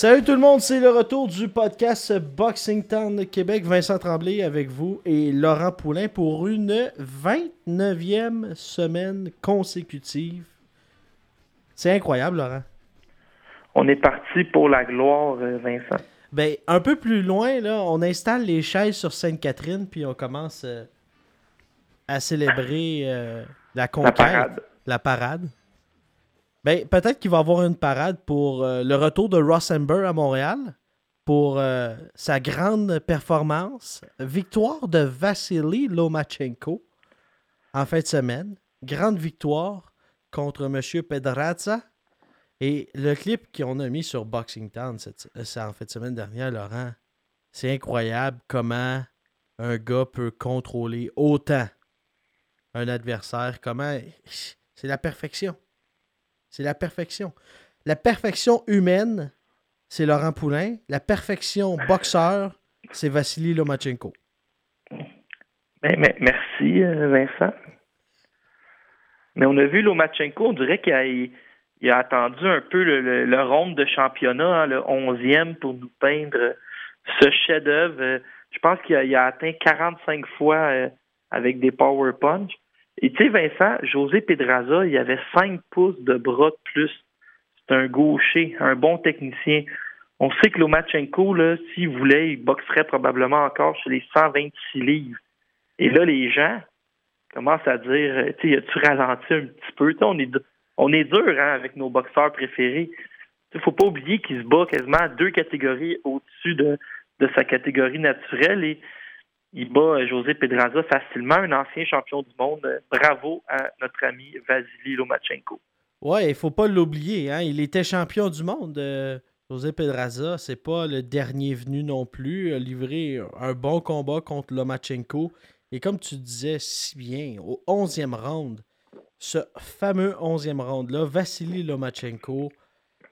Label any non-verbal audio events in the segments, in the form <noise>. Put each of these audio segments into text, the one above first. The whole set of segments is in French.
Salut tout le monde, c'est le retour du podcast Boxing Town Québec. Vincent Tremblay avec vous et Laurent Poulain pour une 29e semaine consécutive. C'est incroyable, Laurent. On est parti pour la gloire, euh, Vincent. Ben, un peu plus loin, là, on installe les chaises sur Sainte-Catherine, puis on commence euh, à célébrer euh, la conquête. parade. La parade. Ben, peut-être qu'il va avoir une parade pour euh, le retour de Ross Amber à Montréal pour euh, sa grande performance. Victoire de Vassili Lomachenko en fin de semaine. Grande victoire contre M. Pedraza. Et le clip qu'on a mis sur Boxing Town cette, c'est en fin de semaine dernière, Laurent, c'est incroyable comment un gars peut contrôler autant un adversaire. Comment. C'est la perfection. C'est la perfection. La perfection humaine, c'est Laurent Poulain. La perfection boxeur, c'est Vassili Lomachenko. Mais- merci, euh, Vincent. Mais on a vu Lomachenko, on dirait qu'il a, attendu un peu le, le, ronde de championnat, hein, le 11e, pour nous peindre ce chef-d'œuvre. Euh, Je pense qu'il a, a atteint 45 fois euh, avec des power punch. Et tu sais, Vincent, José Pedraza, il avait 5 pouces de bras de plus. C'est un gaucher, un bon technicien. On sait que Lomachenko, s'il voulait, il boxerait probablement encore sur les 126 livres. Et là, les gens commencent à dire, euh, tu sais, as-tu ralenti un petit peu? Tu on est, dur hein, avec nos boxeurs préférés. Il ne faut pas oublier qu'il se bat quasiment deux catégories au-dessus de, sa catégorie naturelle il bat euh, José Pedraza facilement, un ancien champion du monde. Euh, Bravo à notre ami Vasily Lomachenko. Ouais, il faut pas l'oublier. Hein? Il était champion du monde. euh, José Pedraza, c'est pas le dernier venu non plus. Il a livré un bon combat contre Lomachenko. Et comme tu disais si bien, au 11e round, ce fameux 11e round-là, Vassili Lomachenko,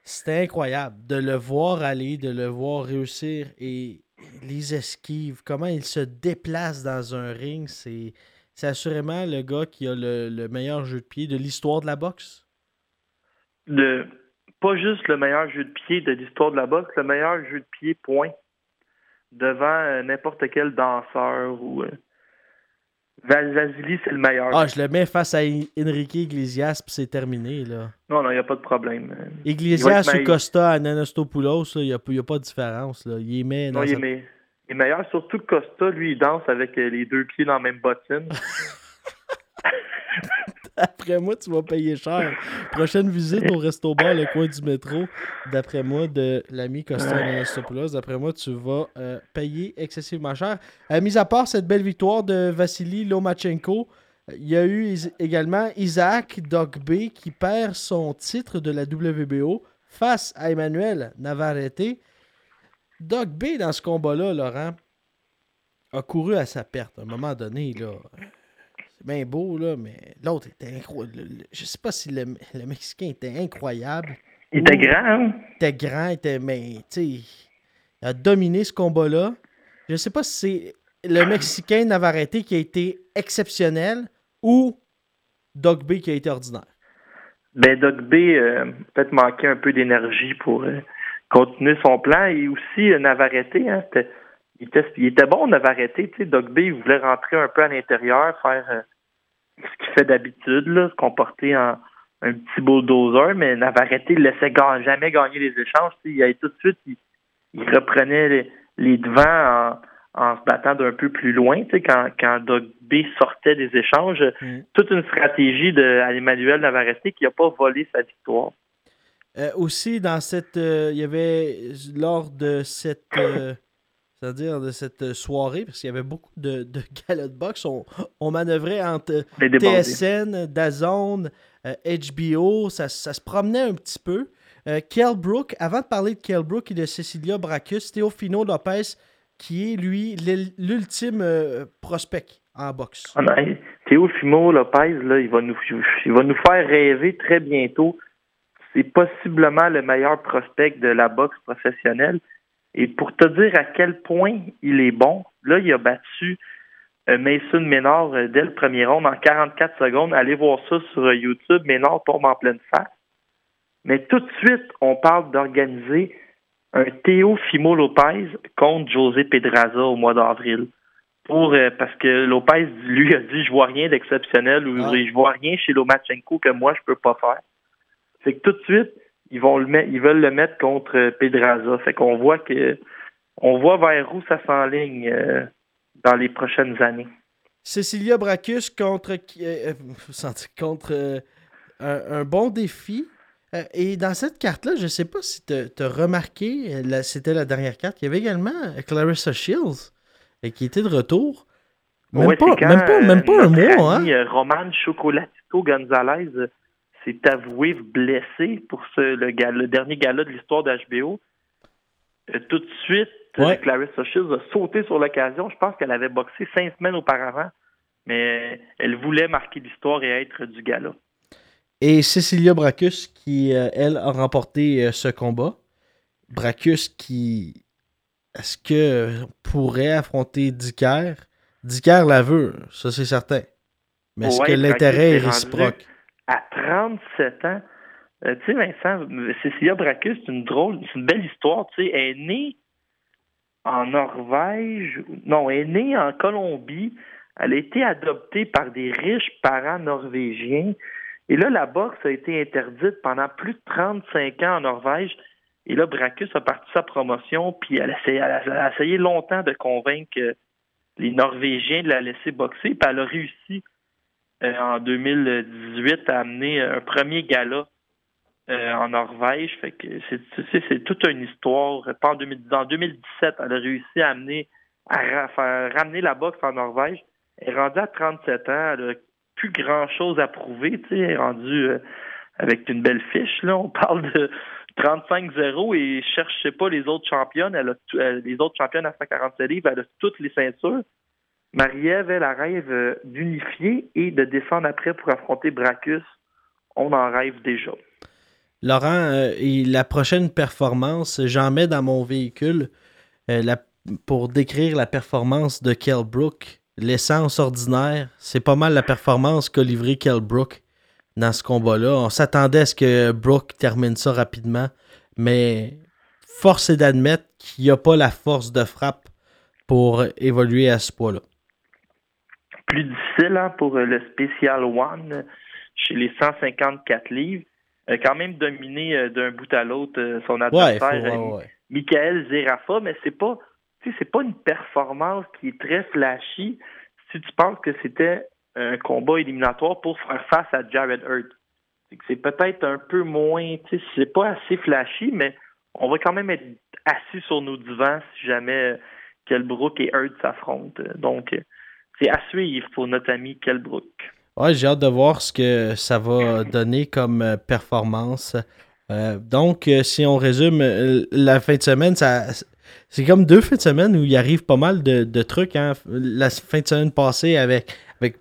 c'était incroyable de le voir aller, de le voir réussir et les esquives, comment il se déplace dans un ring, c'est assurément le gars qui a le, le meilleur jeu de pied de l'histoire de la boxe? Le, pas juste le meilleur jeu de pied de l'histoire de la boxe, le meilleur jeu de pied, point. Devant euh, n'importe quel danseur ou. Euh, Vasily, c'est le meilleur. Ah, je le mets face à Enrique Iglesias, puis c'est terminé, là. Non, non, il n'y a pas de problème. Iglesias ou Costa à Nanostopoulos, il n'y a, a pas de différence, là. Il met Non, il, est il est meilleur, surtout que Costa, lui, il danse avec euh, les deux pieds dans la même bottine. <laughs> <laughs> D'après moi, tu vas payer cher. Prochaine visite au resto bar, le coin du métro, d'après moi, de l'ami Costa Nanostopoulos, d'après moi, tu vas euh, payer excessivement cher. Euh, mis à part cette belle victoire de Vassili Lomachenko, il y a eu également Isaac Dogbe qui perd son titre de la WBO face à Emmanuel Navarrete. Dogbe, dans ce combat-là, Laurent, a couru à sa perte. À un moment donné, là, c'est bien beau, là, mais l'autre était incroyable. Je sais pas si le, le Mexicain était incroyable. Il était grand, hein? Il était grand, il était, mais, tu sais, il a dominé ce combat-là. Je sais pas si c'est le Mexicain Navarrete qui a été exceptionnel ou Dogbe qui a été ordinaire. Ben, Doc B euh, peut-être manquait un peu d'énergie pour euh, continuer son plan. Et aussi, euh, Navarrete, hein, c'était- il, était, il était bon, Navarrete. Tu sais, Doc B, il voulait rentrer un peu à l'intérieur, faire euh, ce qu'il fait d'habitude, se comporter en un petit bulldozer, mais Navarrete, il laissait jamais gagner les échanges. Tu sais, il allait tout de suite, il, il reprenait les, les devants en, en se battant d'un peu plus loin. Tu sais, quand, quand Doc B sortait des échanges, Mm. toute une stratégie de à Emmanuel Navarrete qui n'a pas volé sa victoire. Euh, aussi, dans cette. euh, il y avait. Lors de cette. euh, c'est-à-dire de cette soirée, parce qu'il y avait beaucoup de, de <laughs> galas de boxe. On, on manœuvrait entre débordés. TSN, DAZN, euh, HBO, ça, ça se promenait un petit peu. Euh, Kell Brook, avant de parler de Kell Brook et de Cecilia Bracus, Teofino Lopez, qui est lui l'ul- l'ultime euh, prospect en boxe. Ah non, hey, Théo Fimo Lopez, là, il va nous il va nous faire rêver très bientôt. C'est possiblement le meilleur prospect de la boxe professionnelle. Et pour te dire à quel point il est bon, là, il a battu euh, Mason Ménard euh, dès le premier round en 44 secondes. Allez voir ça sur euh, YouTube. Ménard tombe en pleine face. Mais tout de suite, on parle d'organiser un Théo Fimo Lopez contre José Pedraza au mois d'avril pour euh, parce que Lopez lui a dit je vois rien d'exceptionnel ou Ah. je vois rien chez Lomachenko que moi je peux pas faire. Fait que tout de suite ils vont le mettre, ils veulent le mettre contre euh, Pedraza. Fait qu'on voit que on voit vers où ça s'enligne euh, dans les prochaines années. Cecilia Bracus contre, euh, contre euh, un, un bon défi. Et dans cette carte-là, je sais pas si tu as remarqué, c'était la dernière carte, il y avait également Clarissa Shields qui était de retour. Même, Ouais, pas, quand, même pas, même pas un mois, hein? Roman Chocolatito Gonzalez s'est avoué blessé pour ce, le, dernier gala de l'histoire d'HBO. Euh, tout de suite, euh, Ouais. Clarissa Shields a sauté sur l'occasion. Je pense qu'elle avait boxé cinq semaines auparavant, mais elle voulait marquer l'histoire et être du gala. Et Cecilia Bracus qui, euh, elle, a remporté euh, ce combat. Bracus qui. Est-ce que euh, pourrait affronter Dicker? Dicker la veut, ça c'est certain. Mais est-ce Ouais, que l'intérêt est réciproque? À 37 ans, euh, tu sais, Vincent, Cecilia Bracus, c'est une drôle, c'est une belle histoire. Tu sais, elle est née en Norvège, non, elle est née en Colombie. Elle a été adoptée par des riches parents norvégiens. Et là, la boxe a été interdite pendant plus de 35 ans en Norvège. Et là, Bracus a parti sa promotion, puis elle a essayé, longtemps de convaincre euh, les Norvégiens de la laisser boxer, puis elle a réussi en 2018 à amener un premier gala euh, en Norvège. Fait que c'est toute une histoire. En, 2010, en 2017, elle a réussi à amener à faire ramener la boxe en Norvège. Elle est rendue à 37 ans, elle a plus grand chose à prouver, elle est rendue euh, avec une belle fiche. Là, on parle de 35-0 et cherchez pas les autres championnes. Elle a euh, les autres championnes à 147 livres, elle a toutes les ceintures. Marie-Ève, elle, elle rêve euh, d'unifier et de descendre après pour affronter Bracus. On en rêve déjà. Laurent, euh, la prochaine performance, j'en mets dans mon véhicule euh, pour décrire la performance de Kell Brook. L'essence ordinaire, c'est pas mal la performance qu'a livré Kell Brook dans ce combat-là. On s'attendait à ce que Brook termine ça rapidement, mais force est d'admettre qu'il n'y a pas la force de frappe pour évoluer à ce poids-là. Plus difficile hein, pour euh, le Special One euh, chez les 154 livres. Euh, quand même dominé euh, d'un bout à l'autre euh, son adversaire, ouais, euh, ouais. Michael Zerafa, mais c'est pas, tu sais, c'est pas une performance qui est très flashy si tu penses que c'était un combat éliminatoire pour faire face à Jared Hurt. C'est que c'est peut-être un peu moins, tu sais, c'est pas assez flashy, mais on va quand même être assis sur nos divans si jamais Kelbrook et Hurt s'affrontent. Donc, euh, c'est à suivre pour notre ami Kelbrook. Ouais, j'ai hâte de voir ce que ça va donner comme euh, performance. Euh, donc, euh, si on résume, la fin de semaine, c'est comme deux fins de semaine où il arrive pas mal de, trucs. hein. La fin de semaine passée avec, avec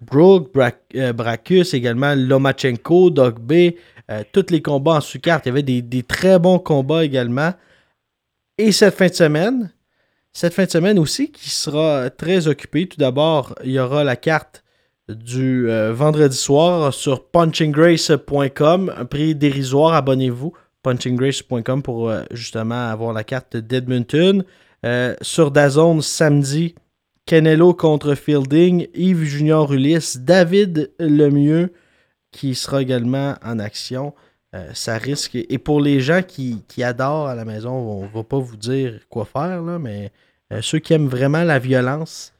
euh, Bracus, également Lomachenko, Dog B, tous les combats en sous-carte. Il y avait des très bons combats également. Et cette fin de semaine, cette fin de semaine aussi qui sera très occupée. Tout d'abord, il y aura la carte du euh, vendredi soir sur punchinggrace.com. Un prix dérisoire, abonnez-vous. punchinggrace.com pour euh, justement avoir la carte d'Edmonton. Euh, sur Dazone, samedi, Canelo contre Fielding, Yves Junior Ulysse, David Lemieux qui sera également en action. Ça risque. Et pour les gens qui, qui adorent à la maison, on ne va pas vous dire quoi faire, là, mais euh, ceux qui aiment vraiment la violence,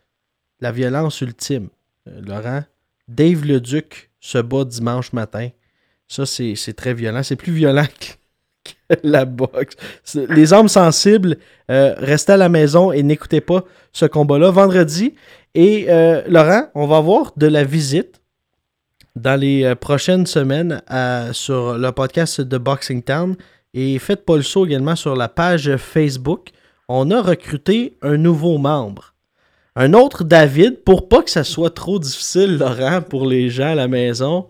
la violence ultime, euh, Laurent, Dave le Duc se bat dimanche matin. Ça, c'est très violent. C'est plus violent que, <laughs> la boxe. Les âmes sensibles, euh, restez à la maison et n'écoutez pas ce combat-là vendredi. Et euh, Laurent, on va avoir de la visite dans les prochaines semaines sur le podcast de Boxing Town. Et faites pas le saut également sur la page Facebook. On a recruté un nouveau membre. Un autre David, pour pas que ça soit trop difficile, Laurent, pour les gens à la maison.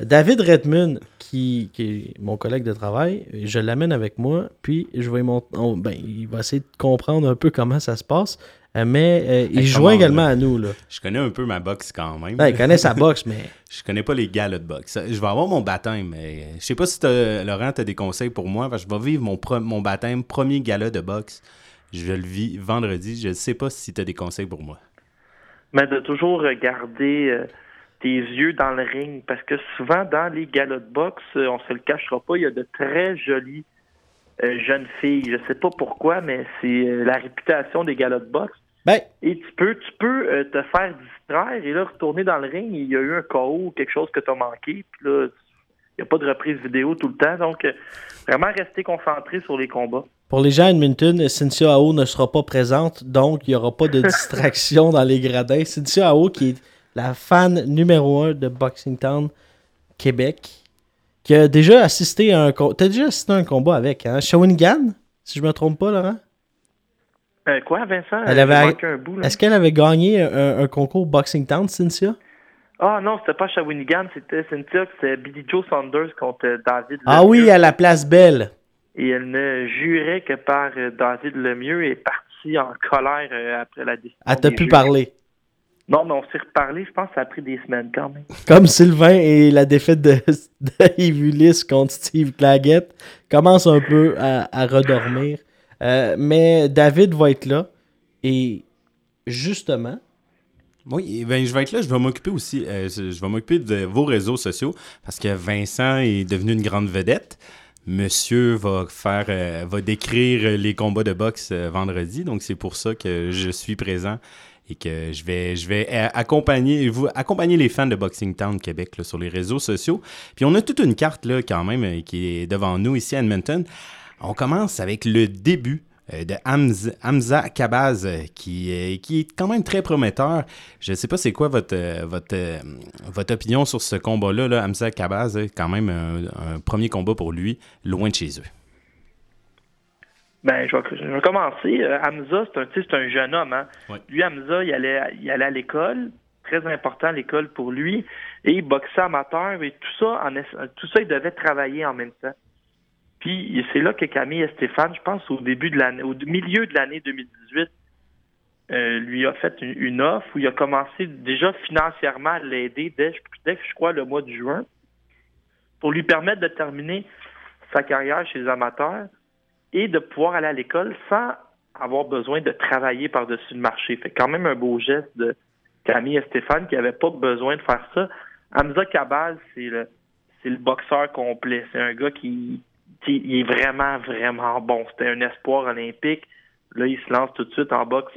David Redmond, qui, qui est mon collègue de travail, je l'amène avec moi, puis je vais mon- on- ben, il va essayer de comprendre un peu comment ça se passe, mais euh, il Hey, joint également là? à nous. Là. Je connais un peu ma boxe quand même. Ouais, il connaît sa boxe, mais <laughs> Je connais pas les galas de boxe. Je vais avoir mon baptême. mais Je sais pas si Laurent, tu as des conseils pour moi. parce que je vais vivre mon, pro- mon baptême, premier gala de boxe. Je le vis vendredi. Je sais pas si tu as des conseils pour moi. Mais de toujours regarder euh, tes yeux dans le ring, parce que souvent dans les galas de boxe, euh, on se le cachera pas, il y a de très jolies euh, jeunes filles. Je sais pas pourquoi, mais c'est euh, la réputation des galas de boxe. ben, Et tu peux, tu peux te faire distraire et là retourner dans le ring. Il y a eu un KO ou quelque chose que tu as manqué. Puis là, il n'y a pas de reprise vidéo tout le temps. Donc, vraiment rester concentré sur les combats. Pour les gens à Edmonton, Cynthia Ao ne sera pas présente, donc il n'y aura pas de <laughs> distraction dans les gradins. Cynthia Ao, qui est la fan numéro un de Boxing Town Québec, qui a déjà assisté à un. T'as déjà assisté à un combat avec, hein? Shawinigan, si je me trompe pas, Laurent? Euh, quoi, Vincent? Elle avait-. Est-ce qu'elle avait gagné un, un concours Boxing Town, Cynthia? Ah non, c'était pas Shawinigan, c'était Cynthia, c'était Billy Joe Saunders contre euh, David Ah Lemieux. oui, à la place Belle. Et elle ne jurait que par euh, David Lemieux et est partie en colère euh, après la décision. Elle t'a des pu juges. parler? Non, mais on s'est reparlé, je pense que ça a pris des semaines quand même. <laughs> Comme Sylvain et la défaite de, <laughs> de Yves Ulysse contre Steve Claggett commence un peu à, à redormir. Euh, mais David va être là. Et justement, Oui, ben, je vais être là. Je vais m'occuper aussi. euh, je vais m'occuper de vos réseaux sociaux parce que Vincent est devenu une grande vedette. Monsieur va faire, euh, va décrire les combats de boxe euh, vendredi, donc c'est pour ça que je suis présent et que je vais, euh, accompagner, les fans de Boxing Town Québec sur les réseaux sociaux. Puis on a toute une carte là quand même qui est devant nous ici à Edmonton. On commence avec le début de Hamza, Hamza Kabaz, euh, qui, est- qui est quand même très prometteur. Je ne sais pas c'est quoi votre, euh, votre, euh, votre opinion sur ce combat-là. Là. Hamza Kabaz, euh, quand même un, un premier combat pour lui, loin de chez eux. Ben, je vais, je vais commencer. Euh, Hamza, c'est un, c'est un jeune homme. Hein? Lui, Hamza, il allait, il allait à l'école. Très important, l'école pour lui. Et il boxait amateur. Et tout ça, en, tout ça, il devait travailler en même temps. Puis, c'est là que Camille et Stéphane, je pense, au début de l'année, au milieu de l'année 2018, euh, lui a fait une, offre où il a commencé déjà financièrement à l'aider dès, dès, je crois, le mois de juin pour lui permettre de terminer sa carrière chez les amateurs et de pouvoir aller à l'école sans avoir besoin de travailler par-dessus le marché. Fait quand même un beau geste de Camille et Stéphane qui n'avaient pas besoin de faire ça. Hamza Kabal, c'est le c'est le boxeur complet. C'est un gars qui il est vraiment, vraiment bon. C'était un espoir olympique. Là, il se lance tout de suite en boxe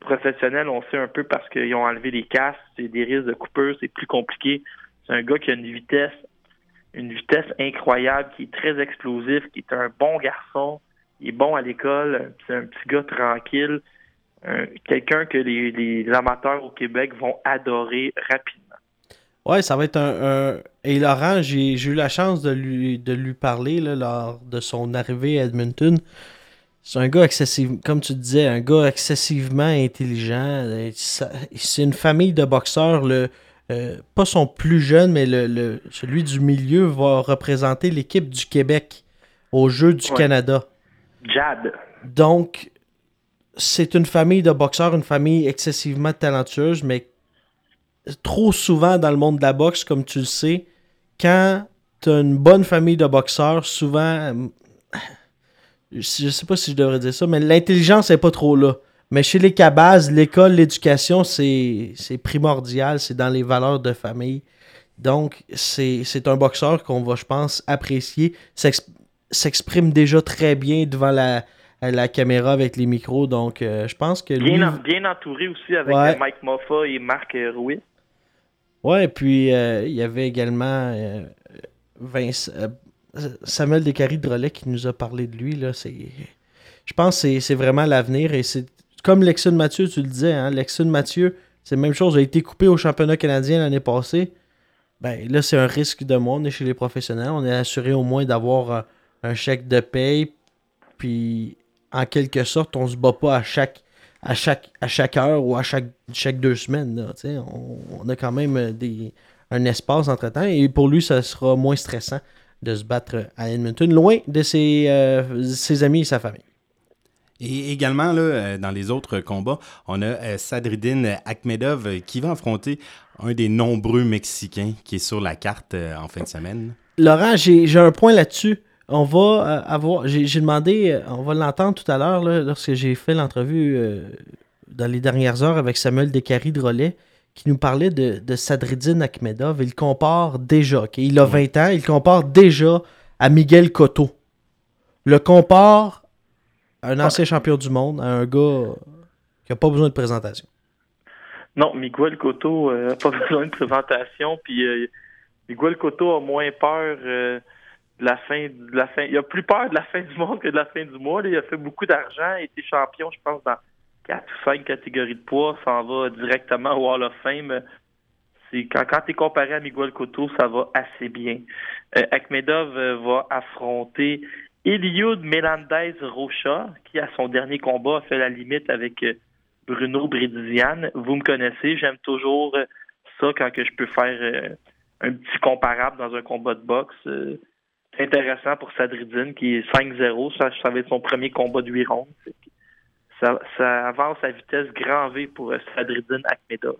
professionnel. On sait un peu parce qu'ils ont enlevé les casques. C'est des risques de coupure. C'est plus compliqué. C'est un gars qui a une vitesse une vitesse incroyable, qui est très explosif, qui est un bon garçon, il est bon à l'école, c'est un petit gars tranquille, un- quelqu'un que les amateurs au Québec vont adorer rapidement. Ouais, ça va être un. un- Et Laurent, j'ai eu la chance de lui, de lui parler là, lors de son arrivée à Edmonton. C'est un gars excessivement, comme tu disais, un gars excessivement intelligent. C'est une famille de boxeurs. Le, euh, pas son plus jeune, mais le, le- celui du milieu va représenter l'équipe du Québec aux Jeux du Ouais. Canada. Jad, Donc, c'est une famille de boxeurs, une famille excessivement talentueuse, mais trop souvent dans le monde de la boxe, comme tu le sais, quand tu as une bonne famille de boxeurs, souvent, euh, je sais pas si je devrais dire ça, mais l'intelligence n'est pas trop là. Mais chez les Cabazes, l'école, l'éducation, c'est primordial, c'est dans les valeurs de famille. Donc, c'est un boxeur qu'on va, je pense, apprécier. S'ex- S'exprime déjà très bien devant la, la caméra avec les micros. Donc, euh, je pense que lui... bien, en- bien entouré aussi avec Ouais. euh, Mike Moffa et Marc Ruiz. Ouais, puis euh, il y avait également euh, euh, Samuel Descaries de Relais qui nous a parlé de lui. Là, c'est, je pense que c'est vraiment l'avenir. Et c'est comme Lexon Mathieu, tu le disais. Hein, Lexon Mathieu, c'est la même chose. A été coupé au championnat canadien l'année passée. Ben, là, c'est un risque de est chez les professionnels. On est assuré au moins d'avoir euh, un chèque de paye. Puis, en quelque sorte, on se bat pas à chaque, à chaque, à chaque heure ou à chaque, chaque deux semaines. Là, on, on, a quand même des, un espace entre-temps. Et pour lui, ça sera moins stressant de se battre à Edmonton, loin de ses, euh, ses amis et sa famille. Et également, là, euh, dans les autres combats, on a euh, Sadridine Akhmedov qui va affronter un des nombreux Mexicains qui est sur la carte en fin de semaine. Laurent, j'ai un point là-dessus. On va avoir. J'ai demandé, on va l'entendre tout à l'heure, lorsque j'ai fait l'entrevue dans les dernières heures avec Samuel Descaries de Relais qui nous parlait de, de Sadridine Akhmedov. Il compare déjà, il a 20 ans, il compare déjà à Miguel Cotto. Le compare à un ancien champion du monde, à un gars qui n'a pas besoin de présentation. Non, Miguel Cotto n'a euh, pas <laughs> besoin de présentation, puis euh, Miguel Cotto a moins peur euh, la fin de la fin. Il a plus peur de la fin du monde que de la fin du mois. Il a fait beaucoup d'argent, il a été champion, je pense, dans quatre ou cinq catégories de poids, s'en va directement au Hall of Fame. Quand, quand tu es comparé à Miguel Cotto, ça va assez bien. Euh, Akhmedov euh, va affronter Eliud Melandez Rocha, qui à son dernier combat a fait la limite avec euh, Bruno Bridizian. Vous me connaissez, j'aime toujours ça quand que je peux faire un petit comparable dans un combat de boxe. C'est intéressant pour Sadridine qui est 5-0. Ça, ça va être son premier combat de 8 rondes ça, avance à vitesse grand V pour Sadridine Akhmedov.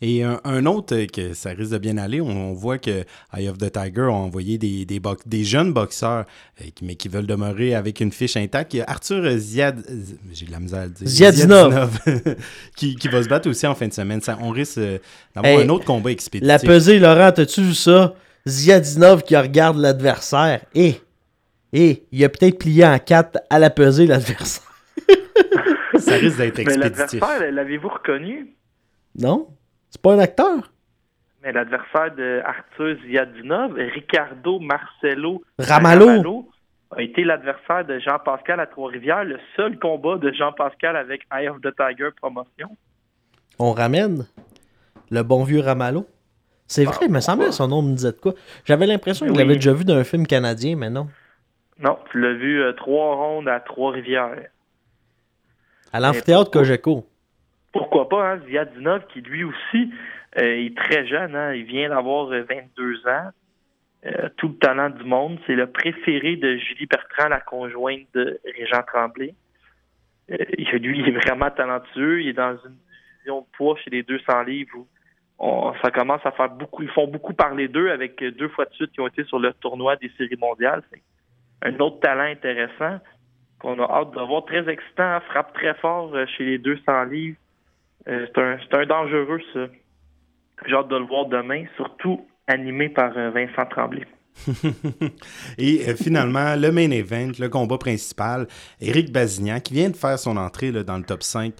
Et un, autre euh, que ça risque de bien aller, on, voit que Eye of the Tiger a envoyé des, des, des jeunes boxeurs, euh, mais qui veulent demeurer avec une fiche intacte. Il y a Arthur Ziad... J'ai de la misère à le dire. Ziadinov. <laughs> qui, qui, va se battre aussi en fin de semaine. Ça, on risque euh, d'avoir un autre combat expéditif. La pesée, Laurent, as-tu vu ça? Ziadinov qui regarde l'adversaire. Et, et, il a peut-être plié en quatre à la pesée, l'adversaire. <laughs> ça risque d'être expéditif. Mais l'adversaire, l'avez-vous reconnu? Non. C'est pas un acteur. Mais l'adversaire de Arthur Ziadinov, Ricardo Marcelo Ramallo, a été l'adversaire de Jean-Pascal à Trois-Rivières, le seul combat de Jean-Pascal avec Eye of the Tiger promotion. On ramène le bon vieux Ramallo. C'est vrai, il me semblait son nom me disait de quoi. J'avais l'impression qu'il l'avait déjà vu dans un film canadien, mais non. Non, tu l'as vu euh, trois rondes à Trois-Rivières. À l'amphithéâtre Cogeco. Pourquoi pas, hein? Ziadinov, qui lui aussi euh, est très jeune, hein? il vient d'avoir 22 euh, ans. Euh, tout le talent du monde. C'est le préféré de Julie Bertrand, la conjointe de Régent Tremblay. lui, il est vraiment talentueux. Il est dans une division de poids chez les 200 livres où ça commence à faire beaucoup. Ils font beaucoup parler d'eux avec deux fois de suite qui ont été sur le tournoi des séries mondiales. C'est un autre talent intéressant qu'on a hâte de voir. Très excitant, frappe très fort euh, chez les 200 livres. Euh, c'est un, dangereux, ça. J'ai hâte de le voir demain, surtout animé par euh, Vincent Tremblay. <laughs> Et finalement, le main event, le combat principal, Eric Bazignan, qui vient de faire son entrée dans le top 5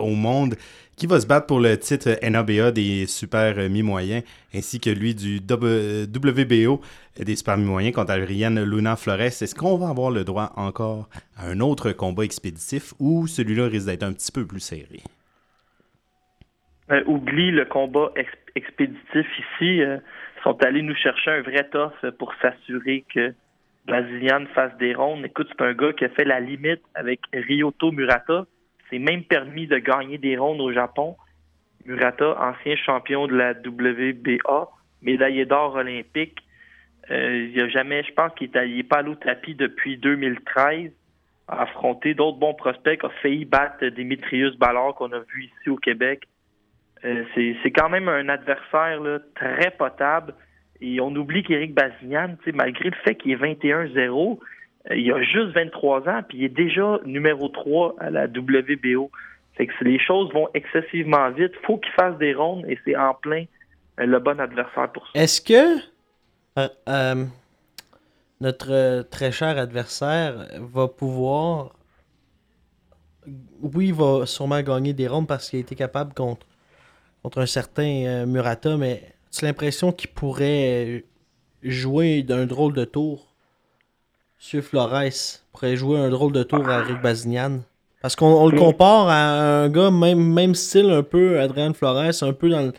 au monde, qui va se battre pour le titre NABA des super mi-moyens, ainsi que lui du WBO des super mi-moyens contre Adrienne Luna Flores. Est-ce qu'on va avoir le droit encore à un autre combat expéditif ou celui-là risque d'être un petit peu plus serré? Euh, oublie le combat expéditif ici. Sont allés nous chercher un vrai tough pour s'assurer que Basiliane fasse des rondes. Écoute, c'est un gars qui a fait la limite avec Ryoto Murata s'est même permis de gagner des rondes au Japon. Murata, ancien champion de la WBA, médaillé d'or olympique. Euh, il a jamais, je pense qu'il n'est pas allé au tapis depuis 2013, a affronté d'autres bons prospects, a failli battre Dimitrius Ballard qu'on a vu ici au Québec. Euh, c'est quand même un adversaire très potable. Et on oublie qu'Éric Bazignan, malgré le fait qu'il est 21-0, euh, il a juste 23 ans, puis il est déjà numéro 3 à la WBO. Fait que les choses vont excessivement vite. faut qu'il fasse des rondes et c'est en plein euh, le bon adversaire pour ça. Est-ce que notre très cher adversaire va pouvoir. Oui, il va sûrement gagner des rondes parce qu'il a été capable contre, contre un certain Murata, mais tu as l'impression qu'il pourrait jouer d'un drôle de tour? Monsieur Flores pourrait jouer un drôle de tour à Rick Bazignan. Parce qu'on on le compare à un gars, même, même style un peu, Adrian Flores, un peu dans le,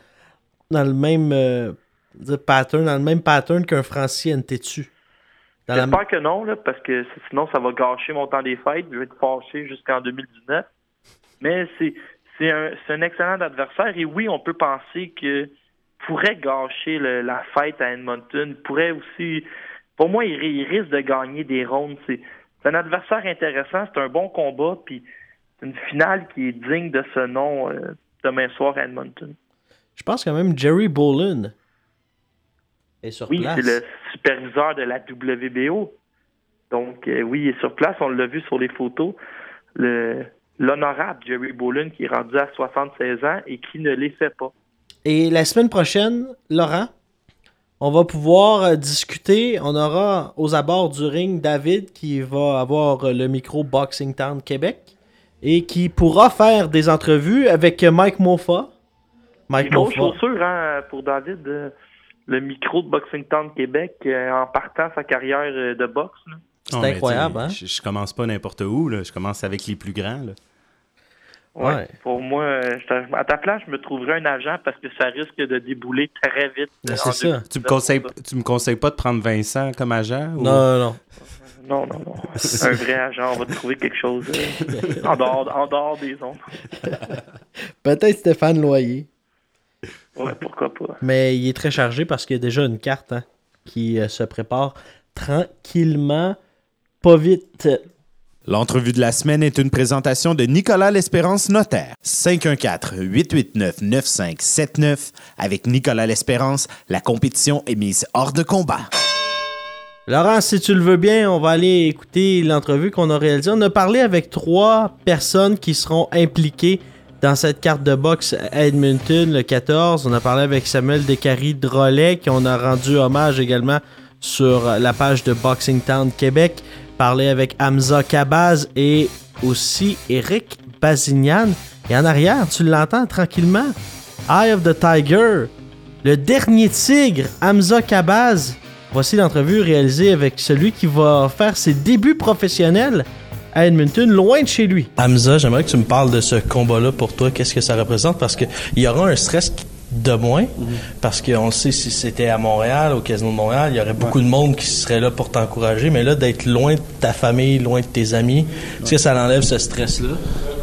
dans le même euh, pattern, dans le même pattern qu'un Francis Ntetu. La- J'espère que non, là, parce que sinon ça va gâcher mon temps des fêtes. Je vais être fâché jusqu'en 2019. Mais c'est c'est un, excellent adversaire et oui, on peut penser que pourrait gâcher le- la fête à Edmonton. Pourrait aussi, pour moi, il, ri- il risque de gagner des rondes. C'est un adversaire intéressant, c'est un bon combat, puis c'est une finale qui est digne de ce nom euh, demain soir à Edmonton. Je pense quand même Jerry Bolin est sur Oui, place. c'est le superviseur de la WBO. Donc, euh, oui, il est sur place. On l'a vu sur les photos. Le- L'honorable Jerry Bolin qui est rendu à 76 ans et qui ne les fait pas. Et la semaine prochaine, Laurent, on va pouvoir euh, discuter. On aura aux abords du ring David qui va avoir euh, le micro Boxing Town Québec et qui pourra faire des entrevues avec Mike Mofa. Mike Mofa. chaussure hein, pour David. euh, le micro de Boxing Town Québec en partant sa carrière de boxe. là. C'est Ah, mais incroyable, hein? Je, je commence pas n'importe où, là. Je commence avec les plus grands, là. Ouais. Ouais. Pour moi, euh, je à ta place, je me trouverais un agent parce que ça risque de débouler très vite. Ben, c'est en ça. 2019, Tu me, conseilles, ça. tu me conseilles pas de prendre Vincent comme agent? ou- Non, non, non. Non, non, non. un vrai agent, on va trouver quelque chose euh, en, dehors, en dehors des ondes. <laughs> Peut-être Stéphane Loyer. Ouais, pourquoi pas. Mais il est très chargé parce qu'il y a déjà une carte hein, qui euh, se prépare tranquillement, pas vite. L'entrevue de la semaine est une présentation de Nicolas L'Espérance Notaire. 514-889-9579. Avec Nicolas L'Espérance, la compétition est mise hors de combat. Laurent, si tu le veux bien, on va aller écouter l'entrevue qu'on a réalisée. On a parlé avec trois personnes qui seront impliquées dans cette carte de boxe à Edmonton le 14. On a parlé avec Samuel Descaries Drolet, qui on a rendu hommage également sur la page de Boxing Town Québec. Parlé avec Hamza Kabaz et aussi Eric Bazignan. Et en arrière, tu l'entends tranquillement. Eye of the Tiger, le dernier tigre, Hamza Kabaz. Voici l'entrevue réalisée avec celui qui va faire ses débuts professionnels à Edmonton, loin de chez lui. Hamza, j'aimerais que tu me parles de ce combat-là pour toi. Qu'est-ce que ça représente? Parce qu'il y aura un stress de moins, parce qu'on le sait, si c'était à Montréal, au Casino de Montréal, il y aurait beaucoup de monde qui serait là pour t'encourager, mais là, d'être loin de ta famille, loin de tes amis, est-ce que ça enlève ce stress-là?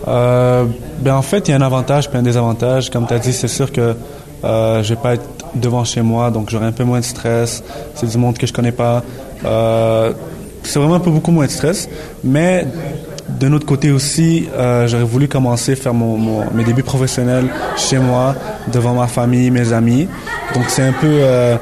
Euh, ben en fait, il y a un avantage puis un désavantage. Comme tu as dit, c'est sûr que euh, je vais pas être devant chez moi, donc j'aurai un peu moins de stress. C'est du monde que je connais pas. Euh, c'est vraiment un peu beaucoup moins de stress. Mais de notre côté aussi, euh, j'aurais voulu commencer à faire mon, mon- mes débuts professionnels chez moi, devant ma famille, mes amis. Donc c'est un peu... euh,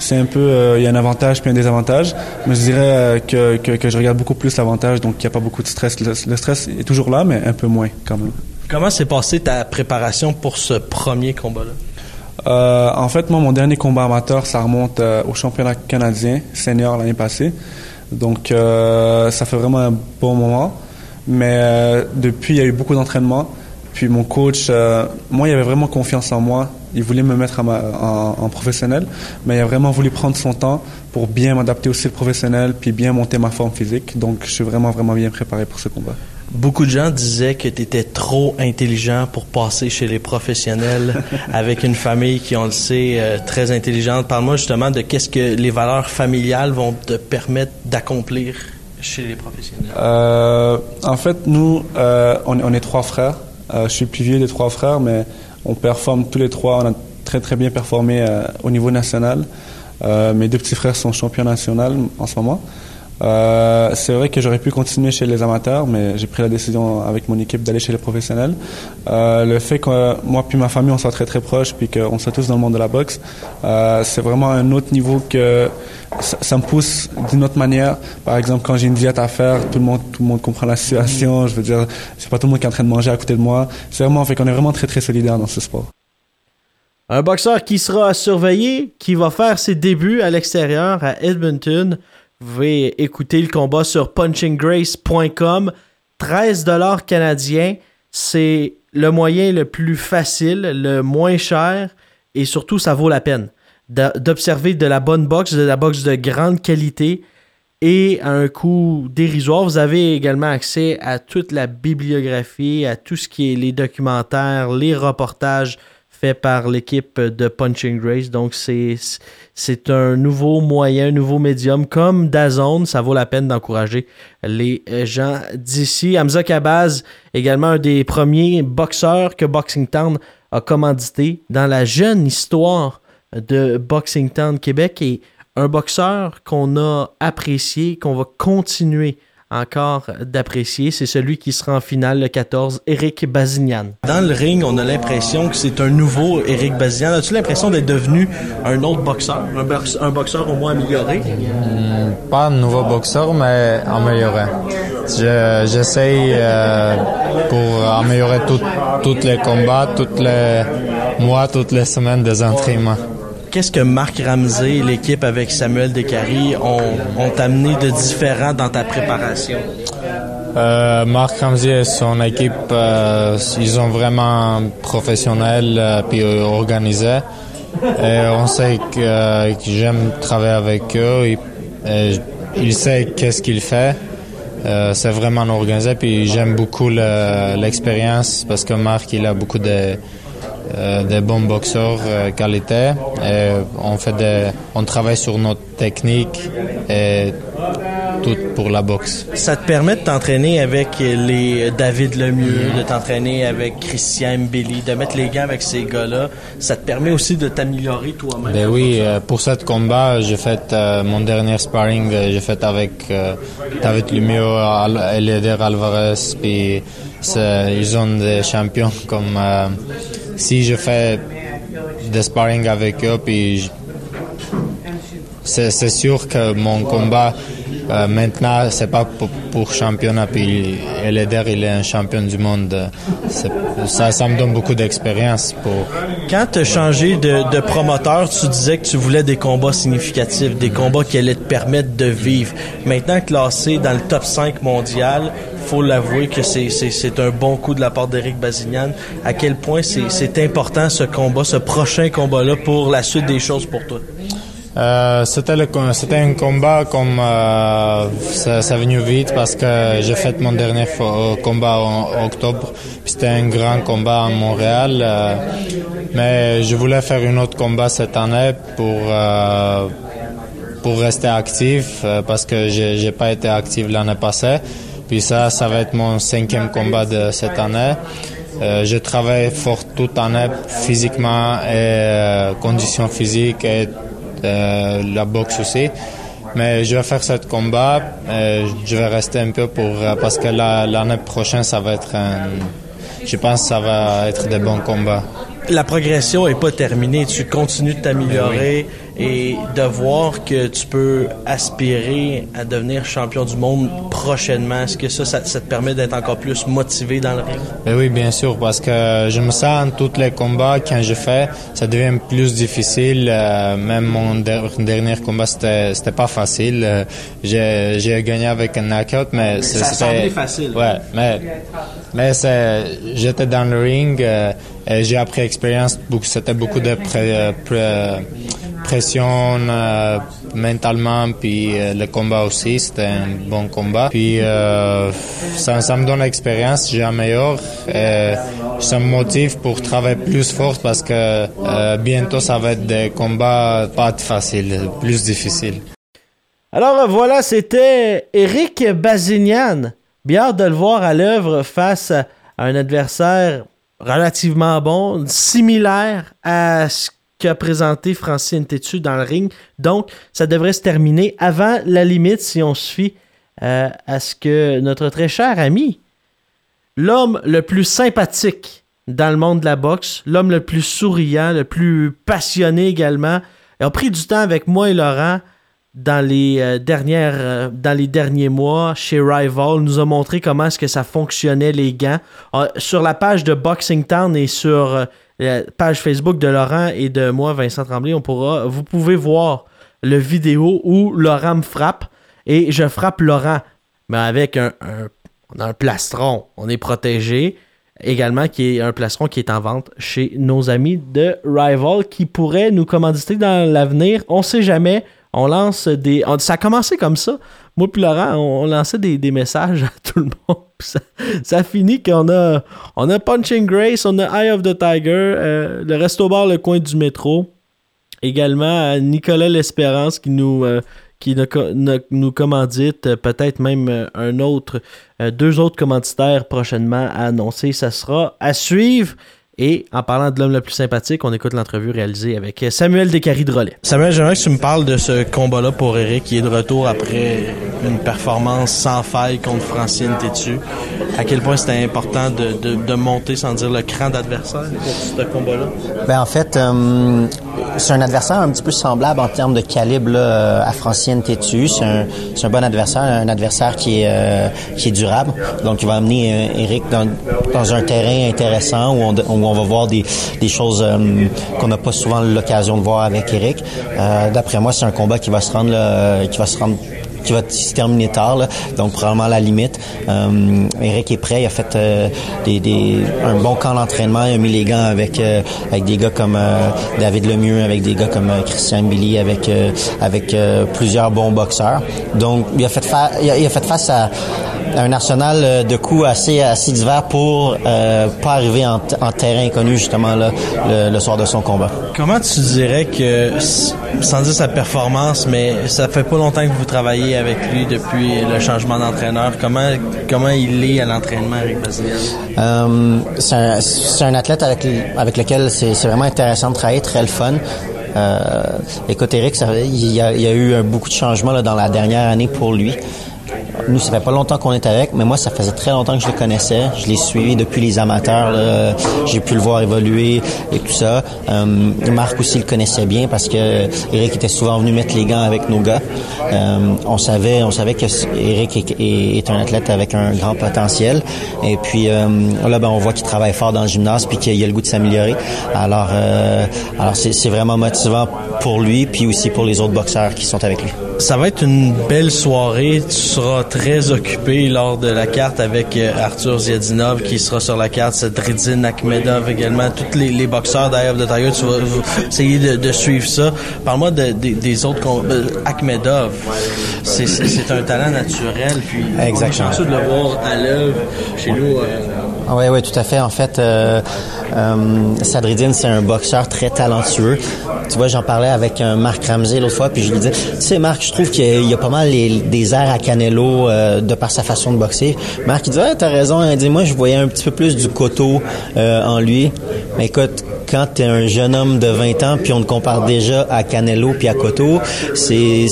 c'est un peu, euh, il y a un avantage puis un désavantage, mais je dirais que, que, que je regarde beaucoup plus l'avantage, donc il n'y a pas beaucoup de stress. Le, le stress est toujours là, mais un peu moins quand même. Comment s'est passée ta préparation pour ce premier combat-là? En fait, moi, mon dernier combat amateur, ça remonte au championnat canadien senior l'année passée. Donc, ça fait vraiment un bon moment. Mais euh, depuis, il y a eu beaucoup d'entraînement. Puis mon coach, euh, moi, il avait vraiment confiance en moi. Il voulait me mettre en, professionnel, mais il a vraiment voulu prendre son temps pour bien m'adapter aussi au professionnel, puis bien monter ma forme physique. Donc, je suis vraiment, vraiment bien préparé pour ce combat. Beaucoup de gens disaient que tu étais trop intelligent pour passer chez les professionnels <laughs> avec une famille qui, on le sait, euh, très intelligente. Parle-moi justement de qu'est-ce que les valeurs familiales vont te permettre d'accomplir chez les professionnels. Euh, en fait, nous, euh, on, est trois frères. Euh, je suis plus vieux des trois frères, mais on performe tous les trois. On a très très bien performé au niveau national. Mes deux petits frères sont champions nationaux en ce moment. Euh, c'est vrai que j'aurais pu continuer chez les amateurs, mais j'ai pris la décision avec mon équipe d'aller chez les professionnels. Euh, le fait que moi puis ma famille on soit très très proches, puis qu'on soit tous dans le monde de la boxe, euh, c'est vraiment un autre niveau que ça, me pousse d'une autre manière. Par exemple, quand j'ai une diète à faire, tout le monde tout le monde comprend la situation. Je veux dire, c'est pas tout le monde qui est en train de manger à côté de moi. C'est vraiment fait qu'on est vraiment très très solidaires dans ce sport. Un boxeur qui sera surveillé, qui va faire ses débuts à l'extérieur à Edmonton. Vous pouvez écouter le combat sur punchinggrace.com. 13 dollars canadiens, c'est le moyen le plus facile, le moins cher et surtout ça vaut la peine d'observer de la bonne boxe, de la boxe de grande qualité. et à un coût dérisoire. Vous avez également accès à toute la bibliographie, à tout ce qui est les documentaires, les reportages faits par l'équipe de Punching Grace. Donc, c'est, c'est un nouveau moyen, un nouveau médium. Comme Dazone, ça vaut la peine d'encourager les gens d'ici. Hamza Kabaz, également un des premiers boxeurs que Boxing Town a commandité dans la jeune histoire de Boxing Town Québec. Et un boxeur qu'on a apprécié, qu'on va continuer encore d'apprécier, c'est celui qui sera en finale le 14, Eric Bazignan. Dans le ring, on a l'impression que c'est un nouveau Eric Bazignan. As-tu l'impression d'être devenu un autre boxeur, un, boxeur, au moins amélioré? Hmm, pas un nouveau boxeur, mais amélioré. J'essaye euh, pour améliorer tous les combats, tous les mois, toutes les semaines des entraînements qu'est-ce que Marc Ramsey et l'équipe avec Samuel Descaries ont, ont amené de différent dans ta préparation? Euh, Marc Ramsey et son équipe, euh, ils sont vraiment professionnels euh, puis organisés. Et on sait que, j'aime travailler avec eux. Et, il sait qu'est-ce qu'il fait. c'est vraiment organisé. Puis j'aime beaucoup l'expérience parce que Marc, il a beaucoup de euh, des bons boxeurs euh, qualité. Et on fait des, on travaille sur notre technique et tout pour la boxe. Ça te permet de t'entraîner avec les David Lemieux, de t'entraîner avec Christian Mbili, de mettre les gants avec ces gars-là. Ça te permet aussi de t'améliorer toi-même. Ben oui, euh, pour ce combat, j'ai fait mon dernier sparring, j'ai fait avec David Lemieux, Eleder Alvarez, puis ils ont des champions comme si je fais des sparring avec eux, puis c'est sûr que mon combat euh, maintenant, c'est pas pour, championnat. Puis Eleder, il est un champion du monde. Ça, ça me donne beaucoup d'expérience. Pour... Quand tu as changé de, de, promoteur, tu disais que tu voulais des combats significatifs, des combats qui allaient te permettre de vivre. Maintenant, classé dans le top 5 mondial, faut l'avouer que c'est un bon coup de la part d'Éric Bazignan. À quel point c'est important ce combat, ce prochain combat-là pour la suite des choses pour toi? Euh, c'était un combat comme euh, ça, ça venu vite parce que j'ai fait mon dernier euh, combat en, octobre c'était un grand combat à Montréal euh, mais je voulais faire un autre combat cette année pour euh, pour rester actif parce que j'ai pas été actif l'année passée puis ça, ça va être mon cinquième combat de cette année. Euh, je travaille fort toute l'année physiquement et euh, conditions physiques et euh, la boxe aussi. Mais je vais faire ce combat. Euh, je vais rester un peu pour parce que l'année prochaine ça va être un. Je pense que ça va être des bons combats la progression est pas terminée. Tu continues de t'améliorer et de voir que tu peux aspirer à devenir champion du monde prochainement. Est-ce que ça, ça, te permet d'être encore plus motivé dans le ring? Ben oui, bien sûr, parce que je me sens tous les combats quand je fais, ça devient plus difficile. Euh, même mon dernier combat, c'était, c'était pas facile. Euh, j'ai, j'ai gagné avec un knockout, mais c'était facile. Ouais, mais mais c'est, j'étais dans le ring. Euh, j'ai appris expérience. C'était beaucoup de pression euh, mentalement, puis euh, le combat aussi, c'était un bon combat. Puis euh, ça, me donne l'expérience, j'améliore. Et ça me motive pour travailler plus fort parce que bientôt ça va être des combats pas faciles, plus difficiles. Alors voilà, c'était Eric Bazignan. Bien de le voir à l'œuvre face à un adversaire relativement bon, similaire à ce qu'a présenté Francine Tétu dans le ring. Donc, ça devrait se terminer avant la limite si on se fie euh, à ce que notre très cher ami, l'homme le plus sympathique dans le monde de la boxe, l'homme le plus souriant, le plus passionné également, a pris du temps avec moi et Laurent dans les, euh, euh, dans les derniers mois chez Rival, nous a montré comment est-ce que ça fonctionnait les gants. Ah, sur la page de Boxing Town et sur la page Facebook de Laurent et de moi, Vincent Tremblay, on pourra, vous pouvez voir le vidéo où Laurent me frappe et je frappe Laurent, mais avec un, un, un plastron. On est protégé également qui est un plastron qui est en vente chez nos amis de Rival qui pourraient nous commanditer dans l'avenir. On sait jamais. On lance des. ça a commencé comme ça. Moi puis Laurent, on, lançait des, messages à <laughs> tout le monde. Ça, finit qu'on a, on a Punching Grace, on a Eye of the Tiger, euh, le Resto Bar, le coin du métro. Également à Nicolas L'Espérance qui nous, euh, qui nous, co- no- nous commandite, euh, peut-être même euh, un autre, euh, deux autres commanditaires prochainement à annoncer. Ça sera à suivre. Et en parlant de l'homme le plus sympathique, on écoute l'entrevue réalisée avec Samuel Descaries-Drolet. Samuel, j'aimerais que tu me parles de ce combat-là pour Eric qui est de retour après une performance sans faille contre Francine Tétu. À quel point c'était important de, de, de monter, sans dire le cran d'adversaire pour ce combat-là? Ben en fait, euh, c'est un adversaire un petit peu semblable en termes de calibre là, à Francine Tétu. C'est un, c'est un bon adversaire, un adversaire qui est, euh, qui est durable. Donc, il va amener euh, Eric dans, dans un terrain intéressant où on, où on va voir des, choses euh, qu'on n'a pas souvent l'occasion de voir avec Eric. Euh, D'après moi, c'est un combat qui va se rendre qui va se terminer tard, donc probablement à la limite. Euh, Eric est prêt, il a fait euh, un bon camp d'entraînement, il a mis les gants avec euh, avec des gars comme David Lemieux, avec des gars comme Christian Billy, avec avec plusieurs bons boxeurs. Donc il a fait face à un arsenal de coups assez assez divers pour pas arriver en, terrain inconnu justement le, le soir de son combat. Comment tu dirais que, sans dire sa performance, mais ça fait pas longtemps que vous travaillez avec lui depuis le changement d'entraîneur? Comment comment il est à l'entraînement, Eric Bazilian? Euh, c'est un, athlète avec, avec lequel c'est vraiment intéressant de travailler, très le fun. Euh, écoute, Eric, il, y a, il y eu beaucoup de changements là, dans la dernière année pour lui. Nous, ça fait pas longtemps qu'on est avec, mais moi, ça faisait très longtemps que je le connaissais. Je l'ai suivi depuis les amateurs. là. J'ai pu le voir évoluer et tout ça. Euh, Marc aussi le connaissait bien parce que Eric était souvent venu mettre les gants avec nos gars. Euh, on savait, on savait que Eric est, un athlète avec un grand potentiel. Et puis euh, là, ben, on voit qu'il travaille fort dans le gymnase puis qu'il a le goût de s'améliorer. Alors, alors c'est c'est vraiment motivant pour lui puis aussi pour les autres boxeurs qui sont avec lui. Ça va être une belle soirée. Tu seras très occupé lors de la carte avec euh, Arthur Ziadinov qui sera sur la carte, Sadridine Akhmedov également, tous les, les boxeurs of the Tiger. Tu vas essayer de, de suivre ça. Parle-moi de- de- des autres. euh, Akhmedov, c'est- un talent naturel. Puis on est Exactement. de le voir à l'œuvre chez nous. euh, Oui, oui, tout à fait. En fait, euh, euh, Sadridine, c'est un boxeur très talentueux. Tu vois, j'en parlais avec euh, Marc Ramsey l'autre fois, puis je lui disais, tu sais, Marc, je trouve qu'il y a- pas mal des airs à Canelo euh, de par sa façon de boxer. Marc, il dit, ouais, t'as raison. Il dit, moi, je voyais un petit peu plus du coteau euh, en lui. Mais écoute, quand t'es un jeune homme de 20 ans, puis on te compare déjà à Canelo puis à Cotto, c'est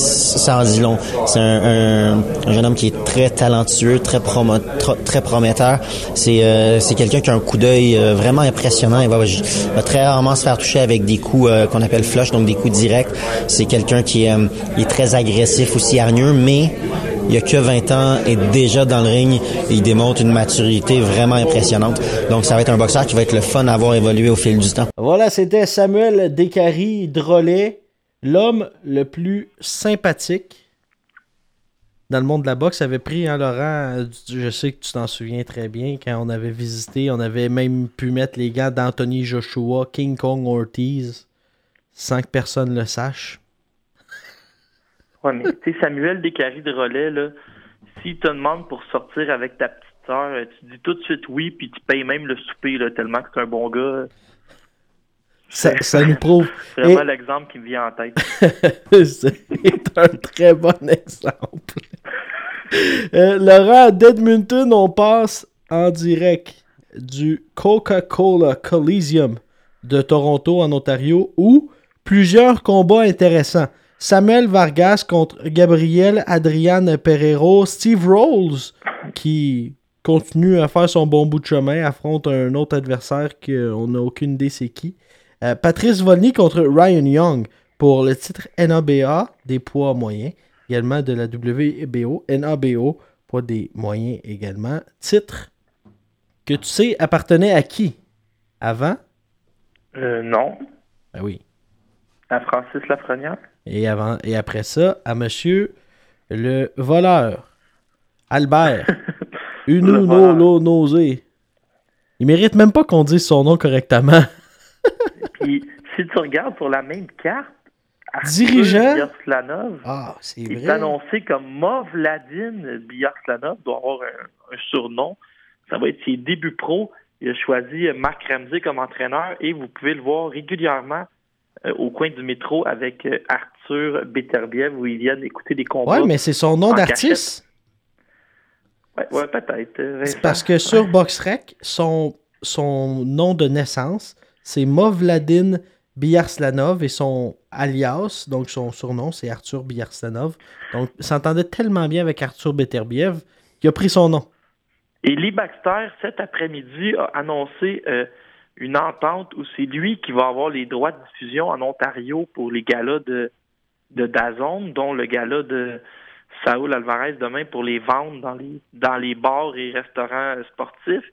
en dit long. C'est un, un- un jeune homme qui est très talentueux, très promo- tr- très prometteur. C'est euh, quelqu'un qui a un coup d'œil euh, vraiment impressionnant. Il va, va très rarement se faire toucher avec des coups euh, qu'on appelle flush, donc des coups directs. C'est quelqu'un qui est, euh, est très agressif, aussi hargneux, mais il a que 20 ans et déjà dans le ring, il démontre une maturité vraiment impressionnante. Donc ça va être un boxeur qui va être le fun à voir évoluer au fil du temps. Voilà, c'était Samuel Descaries Drolet, l'homme le plus sympathique dans le monde de la boxe. avait pris, hein, Laurent, je sais que tu t'en souviens très bien, quand on avait visité, on avait même pu mettre les gants d'Anthony Joshua, King Kong Ortiz, sans que personne le sache. Ouais, mais tu sais, Samuel Descaries de relais, là, s'il te demande pour sortir avec ta petite sœur, euh, tu dis tout de suite oui, puis tu payes même le souper, là, tellement que c'est un bon gars. Ça, ça nous prouve. C'est vraiment Et- l'exemple qui me vient en tête. <laughs> C'est un très bon exemple. Euh, Laurent, d'Edmonton, on passe en direct du Coca-Cola Coliseum de Toronto en Ontario où plusieurs combats intéressants. Samuel Vargas contre Gabriel Adrian Pereiro, Steve Rolls qui continue à faire son bon bout de chemin, affronte un autre adversaire qu'on n'a aucune idée c'est qui. Euh, Patrice Volny contre Ryan Young pour le titre NABA des poids moyens, également de la WBO, NABO, poids des moyens également. Titre que tu sais appartenait à qui? Avant? Euh, non. Ben oui. À Francis Lafrenière? Et, avant, et après ça, à monsieur le voleur, Albert <laughs> Uno no Nosé. Il mérite même pas qu'on dise son nom correctement. <laughs> Puis si tu regardes sur la même carte, Arthur Dirigeant? Biarslanov Ah, c'est est vrai. annoncé comme Movladin Biarslanov, doit avoir un, un surnom. Ça va être ses débuts pro. Il a choisi Marc Ramsey comme entraîneur et vous pouvez le voir régulièrement euh, au coin du métro avec euh, Beterbiev où ils viennent écouter des combats. Ouais, mais c'est son nom d'artiste. Ouais, ouais, peut-être. euh, C'est parce que sur BoxRec, son, son nom de naissance, c'est Movladin Biarslanov et son alias, donc son surnom, c'est Arthur Biarslanov. Donc, il s'entendait tellement bien avec Arthur Beterbiev qu'il a pris son nom. Et Lee Baxter, cet après-midi, a annoncé euh, une entente où c'est lui qui va avoir les droits de diffusion en Ontario pour les galas de, de Dazone, dont le gala de Saúl Alvarez demain pour les vendre dans les, bars et restaurants euh, sportifs.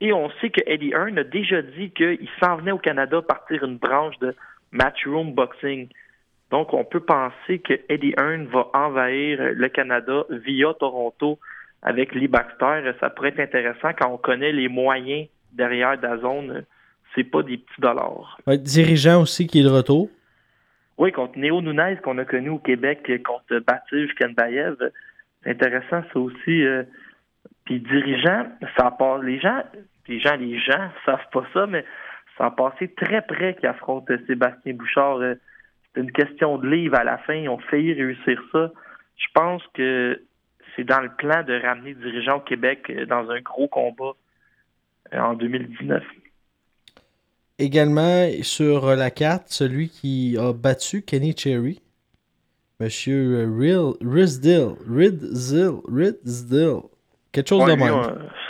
Et on sait que Eddie Hearn a déjà dit qu'il s'en venait au Canada partir une branche de Matchroom Boxing. Donc, on peut penser que Eddie Hearn va envahir le Canada via Toronto avec Lee Baxter. Ça pourrait être intéressant quand on connaît les moyens derrière Dazone. C'est pas des petits dollars. Ouais, dirigeant aussi qui est de retour. Oui, contre Néo Nunez qu'on a connu au Québec, euh, contre Bativ Kenbayev. C'est intéressant, ça aussi. euh, Puis dirigeant, ça part. Les gens, les gens, les gens savent pas ça, mais ça a passé très près qu'il affronte euh, Sébastien Bouchard. C'est une question de livre à la fin. Ils ont failli réussir ça. Je pense que c'est dans le plan de ramener dirigeant au Québec dans un gros combat en 2019. Également sur la carte, celui qui a battu Kenny Cherry. Monsieur euh, Rizdil. Ridzil. Rizdil. Quelque chose Ouais, de lui, même.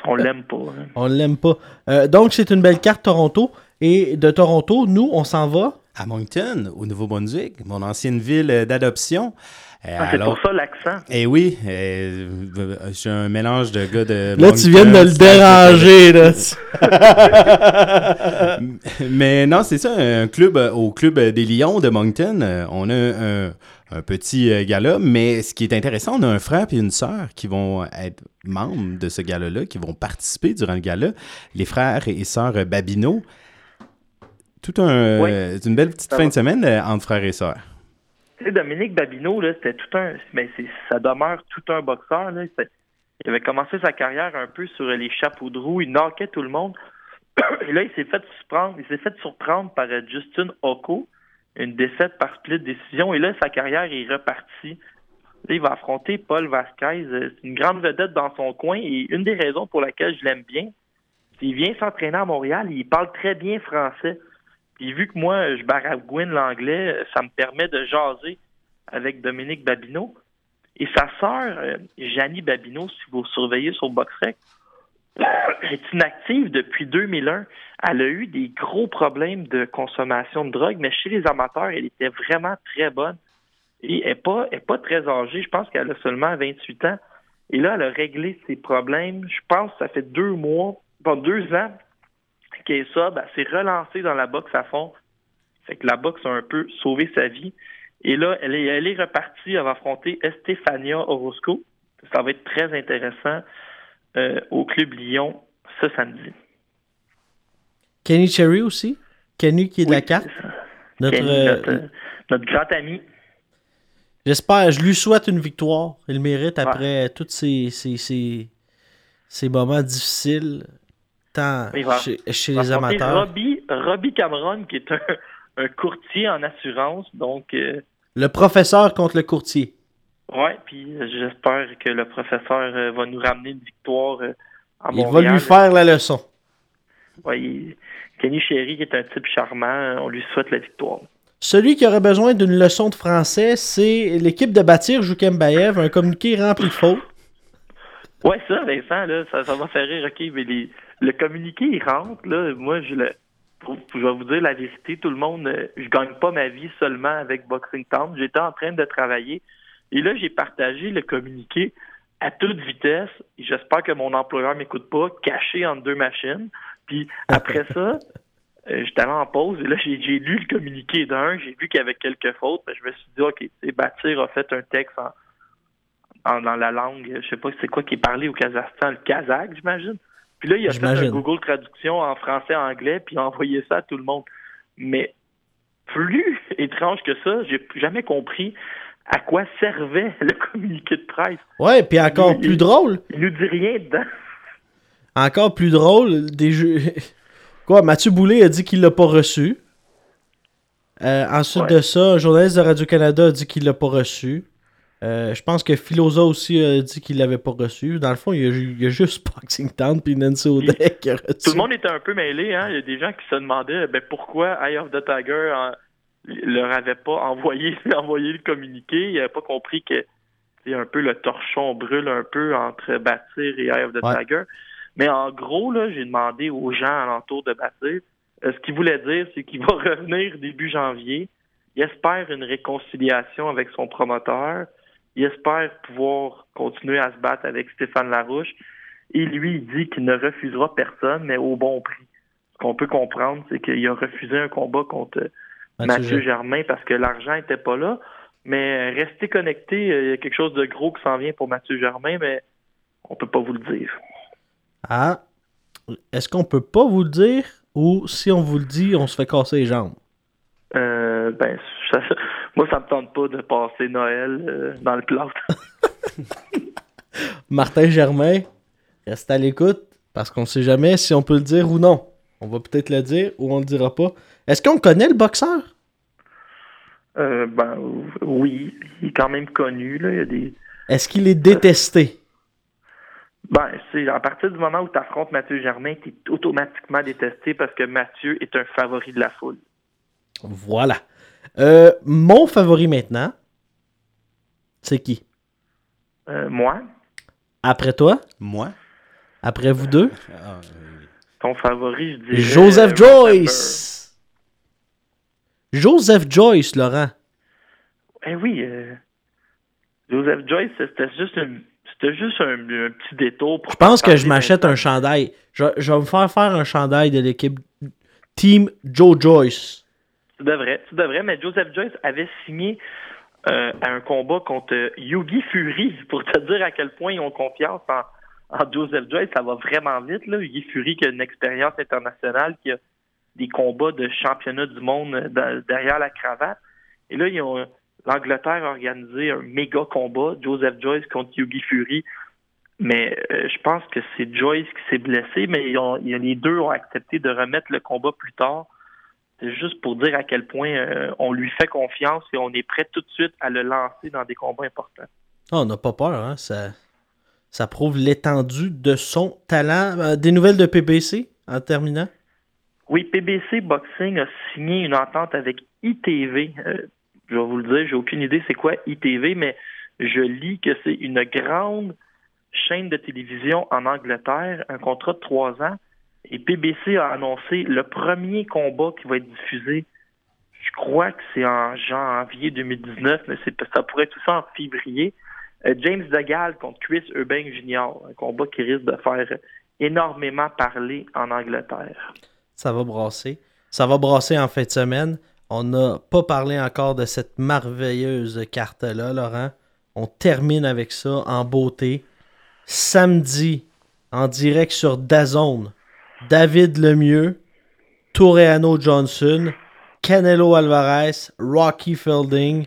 on, on l'aime pas. hein. On l'aime pas. Euh, donc, c'est une belle carte Toronto. Et de Toronto, nous, on s'en va. À Moncton, au Nouveau-Brunswick, mon ancienne ville euh, d'adoption. Euh, Ah, c'est pour ça l'accent. Eh oui, euh, j'ai un mélange de gars de. Là, tu viens de le déranger. Là. <laughs> Mais non, c'est ça, un club au club des Lions de Moncton. On a un, un petit gala, mais ce qui est intéressant, on a un frère et une sœur qui vont être membres de ce gala-là, qui vont participer durant le gala. Les frères et sœurs Babineau. Tout un, Oui. euh, c'est une belle petite Ça fin va. de semaine euh, entre frères et sœurs. Tu sais, Dominique Babineau, là, c'était tout un. Mais c'est, ça demeure tout un boxeur. Là. Il avait commencé sa carrière un peu sur les chapeaux de roue. Il knockait tout le monde. <clears throat> Et là, il s'est fait surprendre, il s'est fait surprendre par euh, Justin Oko, une défaite par split décision. Et là, sa carrière est repartie. Là, il va affronter Paul Vasquez. C'est une grande vedette dans son coin. Et une des raisons pour laquelle je l'aime bien, c'est qu'il vient s'entraîner à Montréal. Il parle très bien français. Puis vu que moi, je baragouine l'anglais, ça me permet de jaser avec Dominique Babineau. Et sa sœur, euh, Janie Babineau, si vous surveillez sur BoxRec, <coughs> est inactive depuis 2001. Elle a eu des gros problèmes de consommation de drogue, mais chez les amateurs, elle était vraiment très bonne. Et elle n'est pas, pas très âgée. Je pense qu'elle a seulement 28 ans. Et là, elle a réglé ses problèmes. Je pense que ça fait deux mois, bon, deux ans ça. Ben, s'est relancée dans la boxe à fond. Fait que la boxe a un peu sauvé sa vie. Et là, elle est, elle est repartie. Elle va affronter Estefania Orozco. Ça va être très intéressant euh, au Club Lyon ce samedi. Kenny Cherry aussi? Kenny qui est de la carte? Notre, Kenny, euh, notre, grand ami. J'espère, je lui souhaite une victoire. Il mérite après tous ces, ces, ces, ces moments difficiles, tant chez, les amateurs. Robbie, Robbie Cameron, qui est un, un courtier en assurance. Donc, euh, Le professeur contre le courtier. ouais, puis euh, j'espère que le professeur euh, va nous ramener une victoire euh, à Il va lui faire la leçon. Il- Kenny Chéry, qui est un type charmant, on lui souhaite la victoire. Celui qui aurait besoin d'une leçon de français, c'est l'équipe de bâtir Joukembaev, un communiqué rempli de fautes. Ouais, ça, Vincent, là, ça, ça va faire rire, ok, mais les, le communiqué, il rentre, là, moi, je le, je vais vous dire la vérité, tout le monde, euh, je gagne pas ma vie seulement avec Boxing Town, j'étais en train de travailler, et là, j'ai partagé le communiqué à toute vitesse, j'espère que mon employeur m'écoute pas, caché entre deux machines, puis après <laughs> ça, euh, j'étais allé en pause, et là, j'ai lu le communiqué d'un, j'ai vu qu'il y avait quelques fautes, ben, je me suis dit, ok, Bâtir a fait un texte en en- dans la langue, je sais pas c'est quoi qui est parlé au Kazakhstan, le kazakh, j'imagine. Puis là, il a fait un Google Traduction en français-anglais, puis il a envoyé ça à tout le monde. Mais plus <laughs> étrange que ça, j'ai jamais compris à quoi servait <laughs> le communiqué de presse. Ouais, puis encore Il- plus il- drôle, Il nous dit rien dedans. <laughs> encore plus drôle, des jeux. Quoi, Mathieu Boulay a dit qu'il l'a pas reçu. Euh, ensuite Ouais. de ça, un journaliste de Radio-Canada a dit qu'il l'a pas reçu. Euh, je pense que Philosa aussi a dit qu'il l'avait pas reçu. Dans le fond, il y a, ju- il y a juste <laughs> Boxing Town puis Nancy O'Day qui a reçu. Tout le monde était un peu mêlé. Hein? Il y a des gens qui se demandaient ben, pourquoi Eye of the Tiger en- leur avait pas envoyé, <laughs> envoyé le communiqué. Ils n'avaient pas compris que c'est un peu le torchon brûle un peu entre Bâtir et Eye of the Ouais. Tiger. Mais en gros, là, j'ai demandé aux gens alentour de Bâtir euh, ce qu'il voulait dire, c'est qu'il va <laughs> revenir début janvier. Il espère une réconciliation avec son promoteur. Il espère pouvoir continuer à se battre avec Stéphane Larouche. Et lui, il dit qu'il ne refusera personne, mais au bon prix. Ce qu'on peut comprendre, c'est qu'il a refusé un combat contre Mathieu Mathieu, Germain. Parce que l'argent n'était pas là. Mais restez connectés, euh, il y a quelque chose de gros qui s'en vient pour Mathieu Germain, mais on peut pas vous le dire. Ah, est-ce qu'on peut pas vous le dire ou si on vous le dit, on se fait casser les jambes? Euh, ben, ça- moi, ça me tente pas de passer Noël euh, dans le plâtre. <laughs> Martin Germain, reste à l'écoute parce qu'on sait jamais si on peut le dire ou non. On va peut-être le dire ou on le dira pas. Est-ce qu'on connaît le boxeur? Euh, ben, oui, il est quand même connu. Là. Il y a des... Est-ce qu'il est détesté? Ben, c'est à partir du moment où tu affrontes Mathieu Germain, tu es automatiquement détesté parce que Mathieu est un favori de la foule. Voilà. Euh, mon favori maintenant, c'est qui? Euh, moi, Après toi? Moi? Après vous deux? Ah, euh, ton favori, je dirais... Joseph euh, Joyce! Joseph Joyce, Laurent. Eh oui, euh, Joseph Joyce, c'était juste, une- c'était juste un, un petit détour. Pour Je pense que je m'achète un chandail. Je, je vais me faire faire un chandail de l'équipe Team Joe Joyce. Tu devrais, tu devrais, mais Joseph Joyce avait signé euh, un combat contre euh, Yugi Fury <laughs> pour te dire à quel point ils ont confiance en, en Joseph Joyce. Ça va vraiment vite, là. Yugi Fury qui a une expérience internationale, qui a des combats de championnat du monde euh, derrière la cravate. Et là, ils ont, euh, l'Angleterre a organisé un méga combat, Joseph Joyce contre Yugi Fury. Mais euh, je pense que c'est Joyce qui s'est blessé, mais ils ont- ils- les deux ont accepté de remettre le combat plus tard. C'est juste pour dire à quel point euh, on lui fait confiance et on est prêt tout de suite à le lancer dans des combats importants. Ah, on n'a pas peur, hein? Ça, ça prouve l'étendue de son talent. Euh, des nouvelles de PBC en terminant? Oui, PBC Boxing a signé une entente avec ITV. Euh, je vais vous le dire, j'ai aucune idée c'est quoi ITV, mais je lis que c'est une grande chaîne de télévision en Angleterre, un contrat de trois ans. Et PBC a annoncé le premier combat qui va être diffusé. Je crois que c'est en janvier 2019, mais ça pourrait être tout ça en février. Euh, James DeGal contre Chris Eubank Jr., un combat qui risque de faire énormément parler en Angleterre. Ça va brasser. Ça va brasser en fin de semaine. On n'a pas parlé encore de cette merveilleuse carte-là, Laurent. On termine avec ça en beauté. Samedi, en direct sur Dazone, David Lemieux, Toreano Johnson, Canelo Alvarez, Rocky Fielding,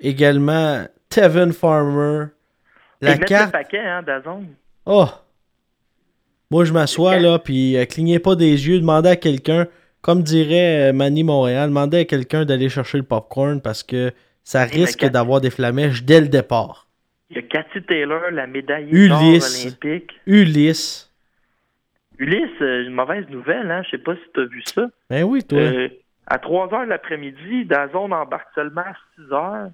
également Tevin Farmer. La carte. le paquet, hein, Dazon. Oh! Moi, je m'assois là, puis euh, clignez pas des yeux, demandez à quelqu'un, comme dirait euh, Manny Montréal, demandez à quelqu'un d'aller chercher le popcorn parce que ça risque Cathy- d'avoir des flamèches dès le départ. Il y a Cathy Taylor, la médaille d'or olympique. Ulysse. Ulysse, euh, une mauvaise nouvelle, hein? Je sais pas si tu as vu ça. Ben oui, toi. Euh, à 3 heures l'après-midi, Dazon embarque seulement à 6 heures.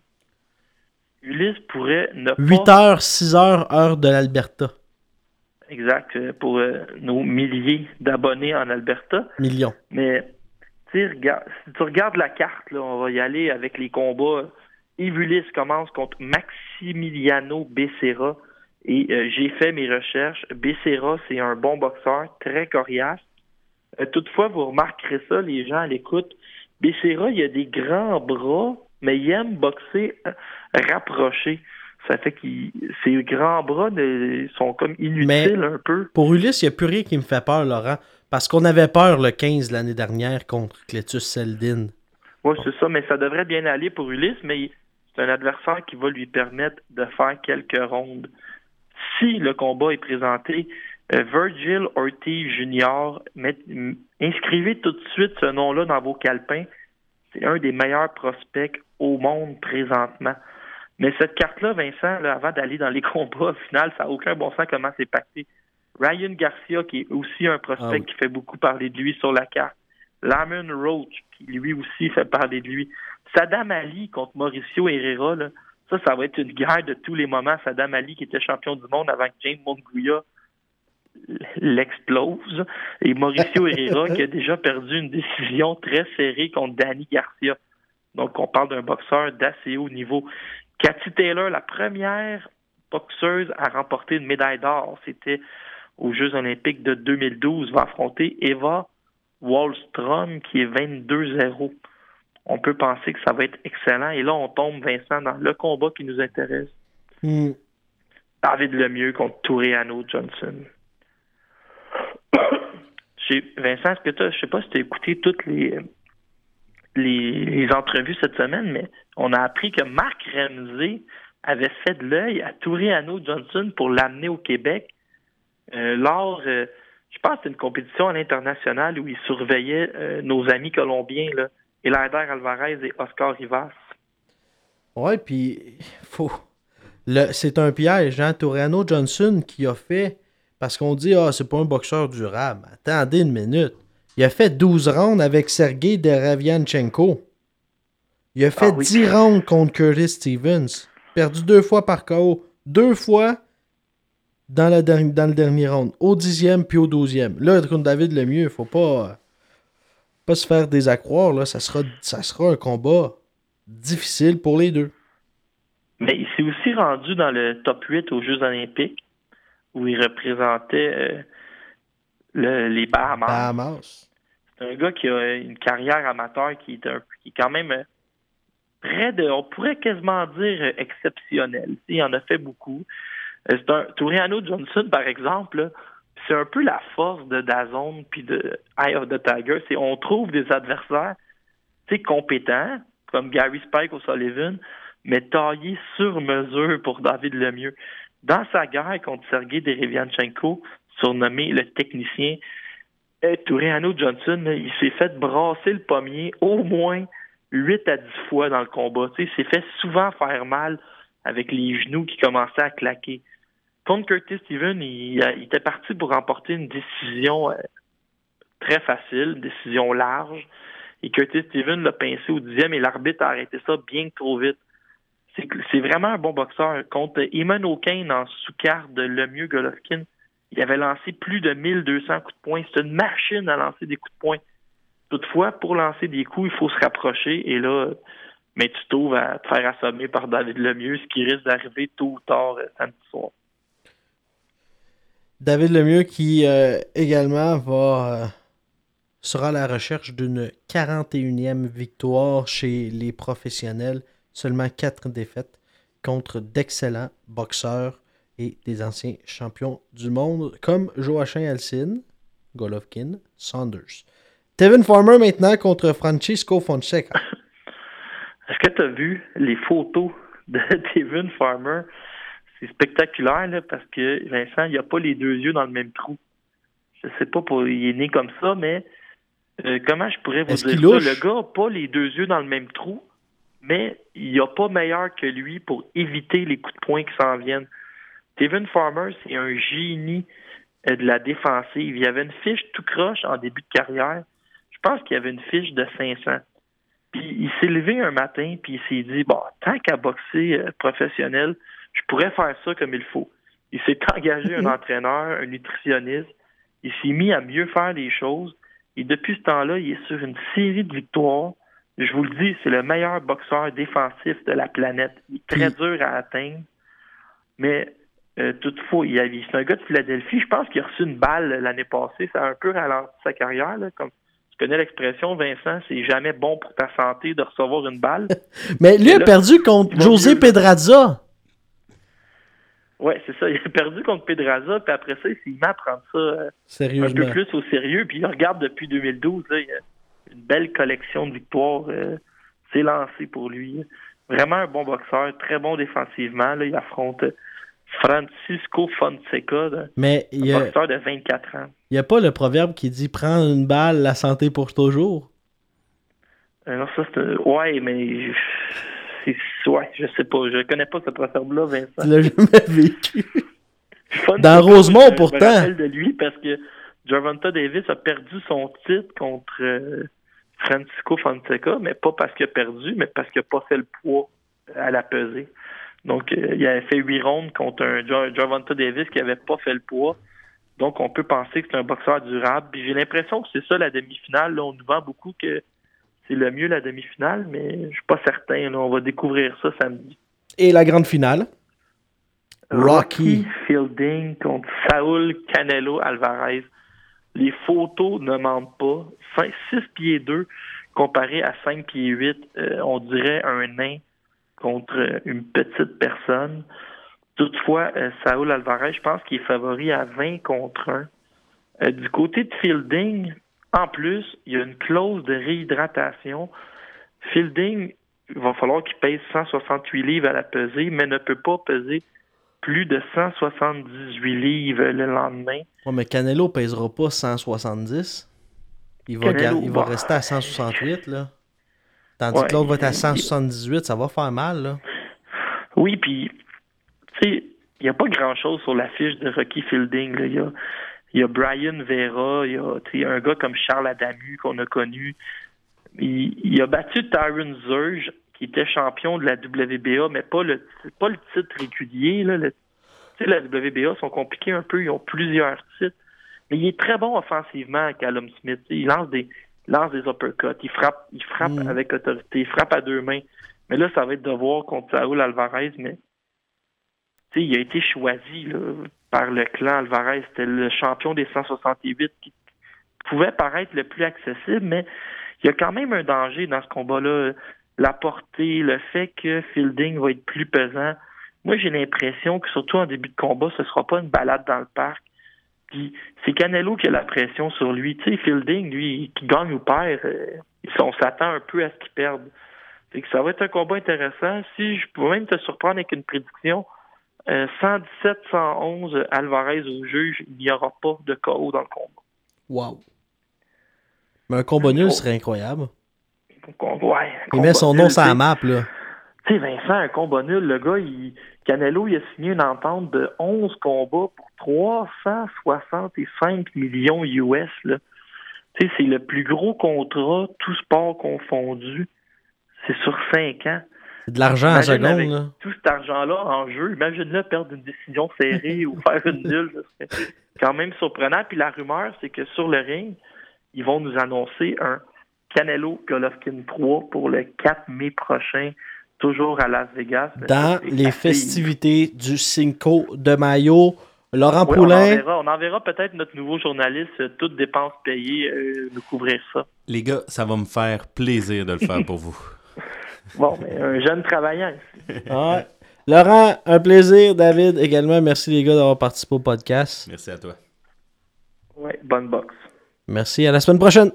Ulysse pourrait ne 8 pas... h 6 h heure de l'Alberta. Exact, euh, pour euh, nos milliers d'abonnés en Alberta. Millions. Mais regarde- si tu regardes la carte, là, on va y aller avec les combats. Yves Ulysse commence contre Maximiliano Becerra. Et euh, j'ai fait mes recherches. Becerra, c'est un bon boxeur, très coriace. Euh, toutefois, vous remarquerez ça, les gens à l'écoute. Becerra, il a des grands bras, mais il aime boxer euh, rapproché. Ça fait que ses grands bras ne- sont comme inutiles un peu. Pour Ulysse, il n'y a plus rien qui me fait peur, Laurent. Parce qu'on avait peur le 15 l'année dernière contre Cletus Seldin. Oui, c'est ça, mais ça devrait bien aller pour Ulysse, mais c'est un adversaire qui va lui permettre de faire quelques rondes. Si le combat est présenté, euh, Virgil Ortiz Jr., inscrivez tout de suite ce nom-là dans vos calepins. C'est un des meilleurs prospects au monde présentement. Mais cette carte-là, Vincent, avant d'aller dans les <laughs> combats, au final, ça n'a aucun bon sens comment c'est pacté. Ryan Garcia, qui est aussi un prospect ah qui fait beaucoup parler de lui sur la carte. Lamon Roach, qui lui aussi fait parler de lui. Saddam Ali contre Mauricio Herrera, ça, ça va être une guerre de tous les moments. Saddam Ali, qui était champion du monde avant que James Monguia l'explose. Et Mauricio <laughs> Herrera, qui a déjà perdu une décision très serrée contre Danny Garcia. Donc, on parle d'un boxeur d'assez haut niveau. Cathy Taylor, la première boxeuse à remporter une médaille d'or, c'était aux Jeux olympiques de 2012, va affronter Eva Wallstrom, qui est 22-0. On peut penser que ça va être excellent. Et là, on tombe, Vincent, dans le combat qui nous intéresse. Hmm. David Lemieux contre Touréano Johnson. <coughs> Vincent, est-ce que tu je sais pas si tu as écouté toutes les, les, entrevues cette semaine, mais on a appris que Marc Ramsey avait fait de l'œil à Touréano Johnson pour l'amener au Québec euh, lors, euh, je pense que c'est une compétition à l'international où il surveillait euh, nos amis colombiens, là, Elander Alvarez et Oscar Rivas. Ouais, puis faut. C'est un piège, hein? Toriano Johnson qui a fait. Parce qu'on dit, ah, c'est pas un boxeur durable. Attendez une minute. Il a fait 12 rounds avec Sergei Deravianchenko. Il a fait 10 ah rounds contre Curtis Stevens. Perdu deux fois par KO. Deux fois dans, la dans le dernier round. Au dixième puis au douzième. Là, contre David Lemieux, il faut pas, pas se faire désaccroire. Là. Ça, sera, ça sera un combat difficile pour les deux. Mais il s'est aussi rendu dans le top 8 aux Jeux olympiques où il représentait euh, les Bahamas. C'est un gars qui a une carrière amateur qui est, un, qui est quand même euh, près de, on pourrait quasiment dire exceptionnel. Il en a fait beaucoup. Euh, c'est un Touriano Johnson, par exemple, c'est un peu la force de Dazone puis de Eye of the Tiger. C'est on trouve des adversaires compétents, comme Gary Spike au Sullivan, mais taillés sur mesure pour David Lemieux. Dans sa guerre contre Sergei Derevianchenko, surnommé le technicien, euh, Touriano Johnson, il s'est fait brasser le pommier au moins 8 à 10 fois dans le combat. il s'est fait souvent faire mal avec les genoux qui commençaient à claquer. Contre Curtis Steven, il, était parti pour remporter une décision euh, très facile, une décision large. Et Curtis Steven l'a pincé au dixième et l'arbitre a arrêté ça bien trop vite. C'est vraiment un bon boxeur. Contre Eamon O'Kane en sous-carte de Lemieux Golovkin, il avait lancé plus de 1200 coups de poing. C'est une machine à lancer des coups de poing. Toutefois, pour lancer des coups, il faut se rapprocher. Et là, mais tu trouves à te faire assommer par David Lemieux, ce qui risque d'arriver tôt ou tard euh, samedi soir. David Lemieux qui euh, également va euh, sera à la recherche d'une 41e victoire chez les professionnels. Seulement 4 défaites contre d'excellents boxeurs et des anciens champions du monde comme Joachim Alcine, Golovkin, Saunders. Tevin Farmer maintenant contre Francisco Fonseca. <laughs> Est-ce que tu as vu les photos de <laughs> Tevin Farmer? C'est spectaculaire là, parce que Vincent, il a pas les deux yeux dans le même trou. Je sais pas, pour, il est né comme ça, mais euh, comment je pourrais vous dire ça? Le gars n'a pas les deux yeux dans le même trou, mais il n'y a pas meilleur que lui pour éviter les coups de poing qui s'en viennent. Tevin Farmer, c'est un génie euh, de la défensive. Il avait une fiche tout croche en début de carrière. Je pense qu'il avait une fiche de 500. Puis il s'est levé un matin, puis il s'est dit, bon, tant qu'à boxer euh, professionnel, je pourrais faire ça comme il faut. Il s'est <laughs> engagé un mhm. entraîneur, un nutritionniste. Il s'est mis à mieux faire les choses. Et depuis ce temps-là, il est sur une série de victoires. Je vous le dis, c'est le meilleur boxeur défensif de la planète. Il est très dur à atteindre. Mais euh, toutefois, il c'est un gars de Philadelphie. Je pense qu'il a reçu une balle l'année passée. Ça a un peu ralenti sa carrière. Comme tu connais l'expression, Vincent, c'est jamais bon pour ta santé de recevoir une balle. <laughs> Mais lui a perdu contre José Pedraza. Oui, c'est ça. <laughs> Il a perdu contre Pedraza, puis après ça, il s'est mis à prendre ça euh, un peu plus au sérieux. Puis il regarde depuis 2012, là, il, une belle collection de victoires euh, s'est lancée pour lui. Vraiment un bon boxeur, très bon défensivement. Là, il affronte Francisco Fonseca, là, Mais il un a, boxeur de 24 ans. il y a pas le proverbe qui dit prends une balle, la santé pour toujours? Euh, non, ça, c'est Ouais, mais... c'est- Ouais, je sais pas. Je connais pas ce proverbe-là, Vincent. Tu l'as jamais vécu. Fonseca, Dans Rosemont, je- Je pourtant. me rappelle de lui parce que Gervonta Davis a perdu son titre contre euh, Francisco Fonseca, mais pas parce qu'il a perdu, mais parce qu'il n'a pas fait le poids à la pesée. Donc, euh, il avait fait huit rondes contre un Gervonta Davis qui n'avait pas fait le poids. Donc, on peut penser que c'est un boxeur durable. Puis j'ai l'impression que c'est ça la demi-finale. Là, on nous vend beaucoup que c'est le mieux la demi-finale, mais je suis pas certain. là. On va découvrir ça samedi. Et la grande finale? Rocky. Fielding contre Saul Canelo Alvarez. Les photos ne mentent pas. 6 pieds 2 comparé à 5 pieds 8, euh, on dirait un nain contre une petite personne. Toutefois, euh, Saul Alvarez, je pense qu'il est favori à 20 contre 1. Euh, du côté de Fielding, en plus, il y a une clause de réhydratation. Fielding, il va falloir qu'il pèse 168 livres à la pesée, mais ne peut pas peser plus de 178 livres le lendemain. Ouais, mais Canelo pèsera pas 170. Il va, Canelo, il va bah. rester à 168, là. Tandis Ouais. que l'autre va être à 178, ça va faire mal, là. Oui, puis, tu sais, il n'y a pas grand-chose sur la fiche de Rocky Fielding. là. Il y a, il y a Brian Vera, il y a un gars comme Charles Adamu qu'on a connu. Il, il a battu Tyron Zurge, qui était champion de la WBA, mais pas le, pas le titre régulier. Là. Le- la WBA sont compliqués un peu, ils ont plusieurs titres. Mais il est très bon offensivement, Callum Smith. Il lance des, lance des uppercuts, il frappe, il frappe Mm. avec autorité, il frappe à deux mains. Mais là, ça va être de voir contre Saúl Alvarez, mais tu sais, il a été choisi là, par le clan Alvarez. C'était le champion des 168 qui pouvait paraître le plus accessible, mais il y a quand même un danger dans ce combat-là. La portée, le fait que Fielding va être plus pesant. Moi, j'ai l'impression que surtout en début de combat, ce sera pas une balade dans le parc. Puis c'est Canelo qui a la pression sur lui. Tu sais, Fielding, lui, qui gagne ou perd, euh, on s'attend un peu à ce qu'il perde. Que ça va être un combat intéressant. Si je peux même te surprendre avec une prédiction, euh, 117-111 Alvarez au juge, il n'y aura pas de KO dans le combat. Wow. Mais un combat nul serait incroyable. Ouais, un Il combat met son nul, nom sur la map, là. Tu sais, Vincent, un combat nul, le gars, il, Canelo, il a signé une entente de 11 combats pour 365 millions US. Là. Tu sais, c'est le plus gros contrat, tout sport confondu. C'est sur 5 ans. C'est de l'argent en seconde, avec là. tout cet argent-là en jeu, imagine-le perdre une décision serrée <laughs> ou faire une nulle. serait quand même surprenant. Puis la rumeur, c'est que sur le ring, ils vont nous annoncer un Canelo Golovkin 3 pour le 4 mai prochain, toujours à Las Vegas. Dans c'est les assez- festivités du Cinco de Mayo, Laurent Oui, on Poulain, enverra, on enverra peut-être notre nouveau journaliste, euh, toutes dépenses payées, euh, nous couvrir ça. Les gars, ça va me faire plaisir de le faire <laughs> pour vous. Bon, mais un jeune travaillant ici. <laughs> Ouais. Laurent, un plaisir. David, également, merci les gars d'avoir participé au podcast. Merci à toi. Ouais, bonne boxe. Merci, à la semaine prochaine.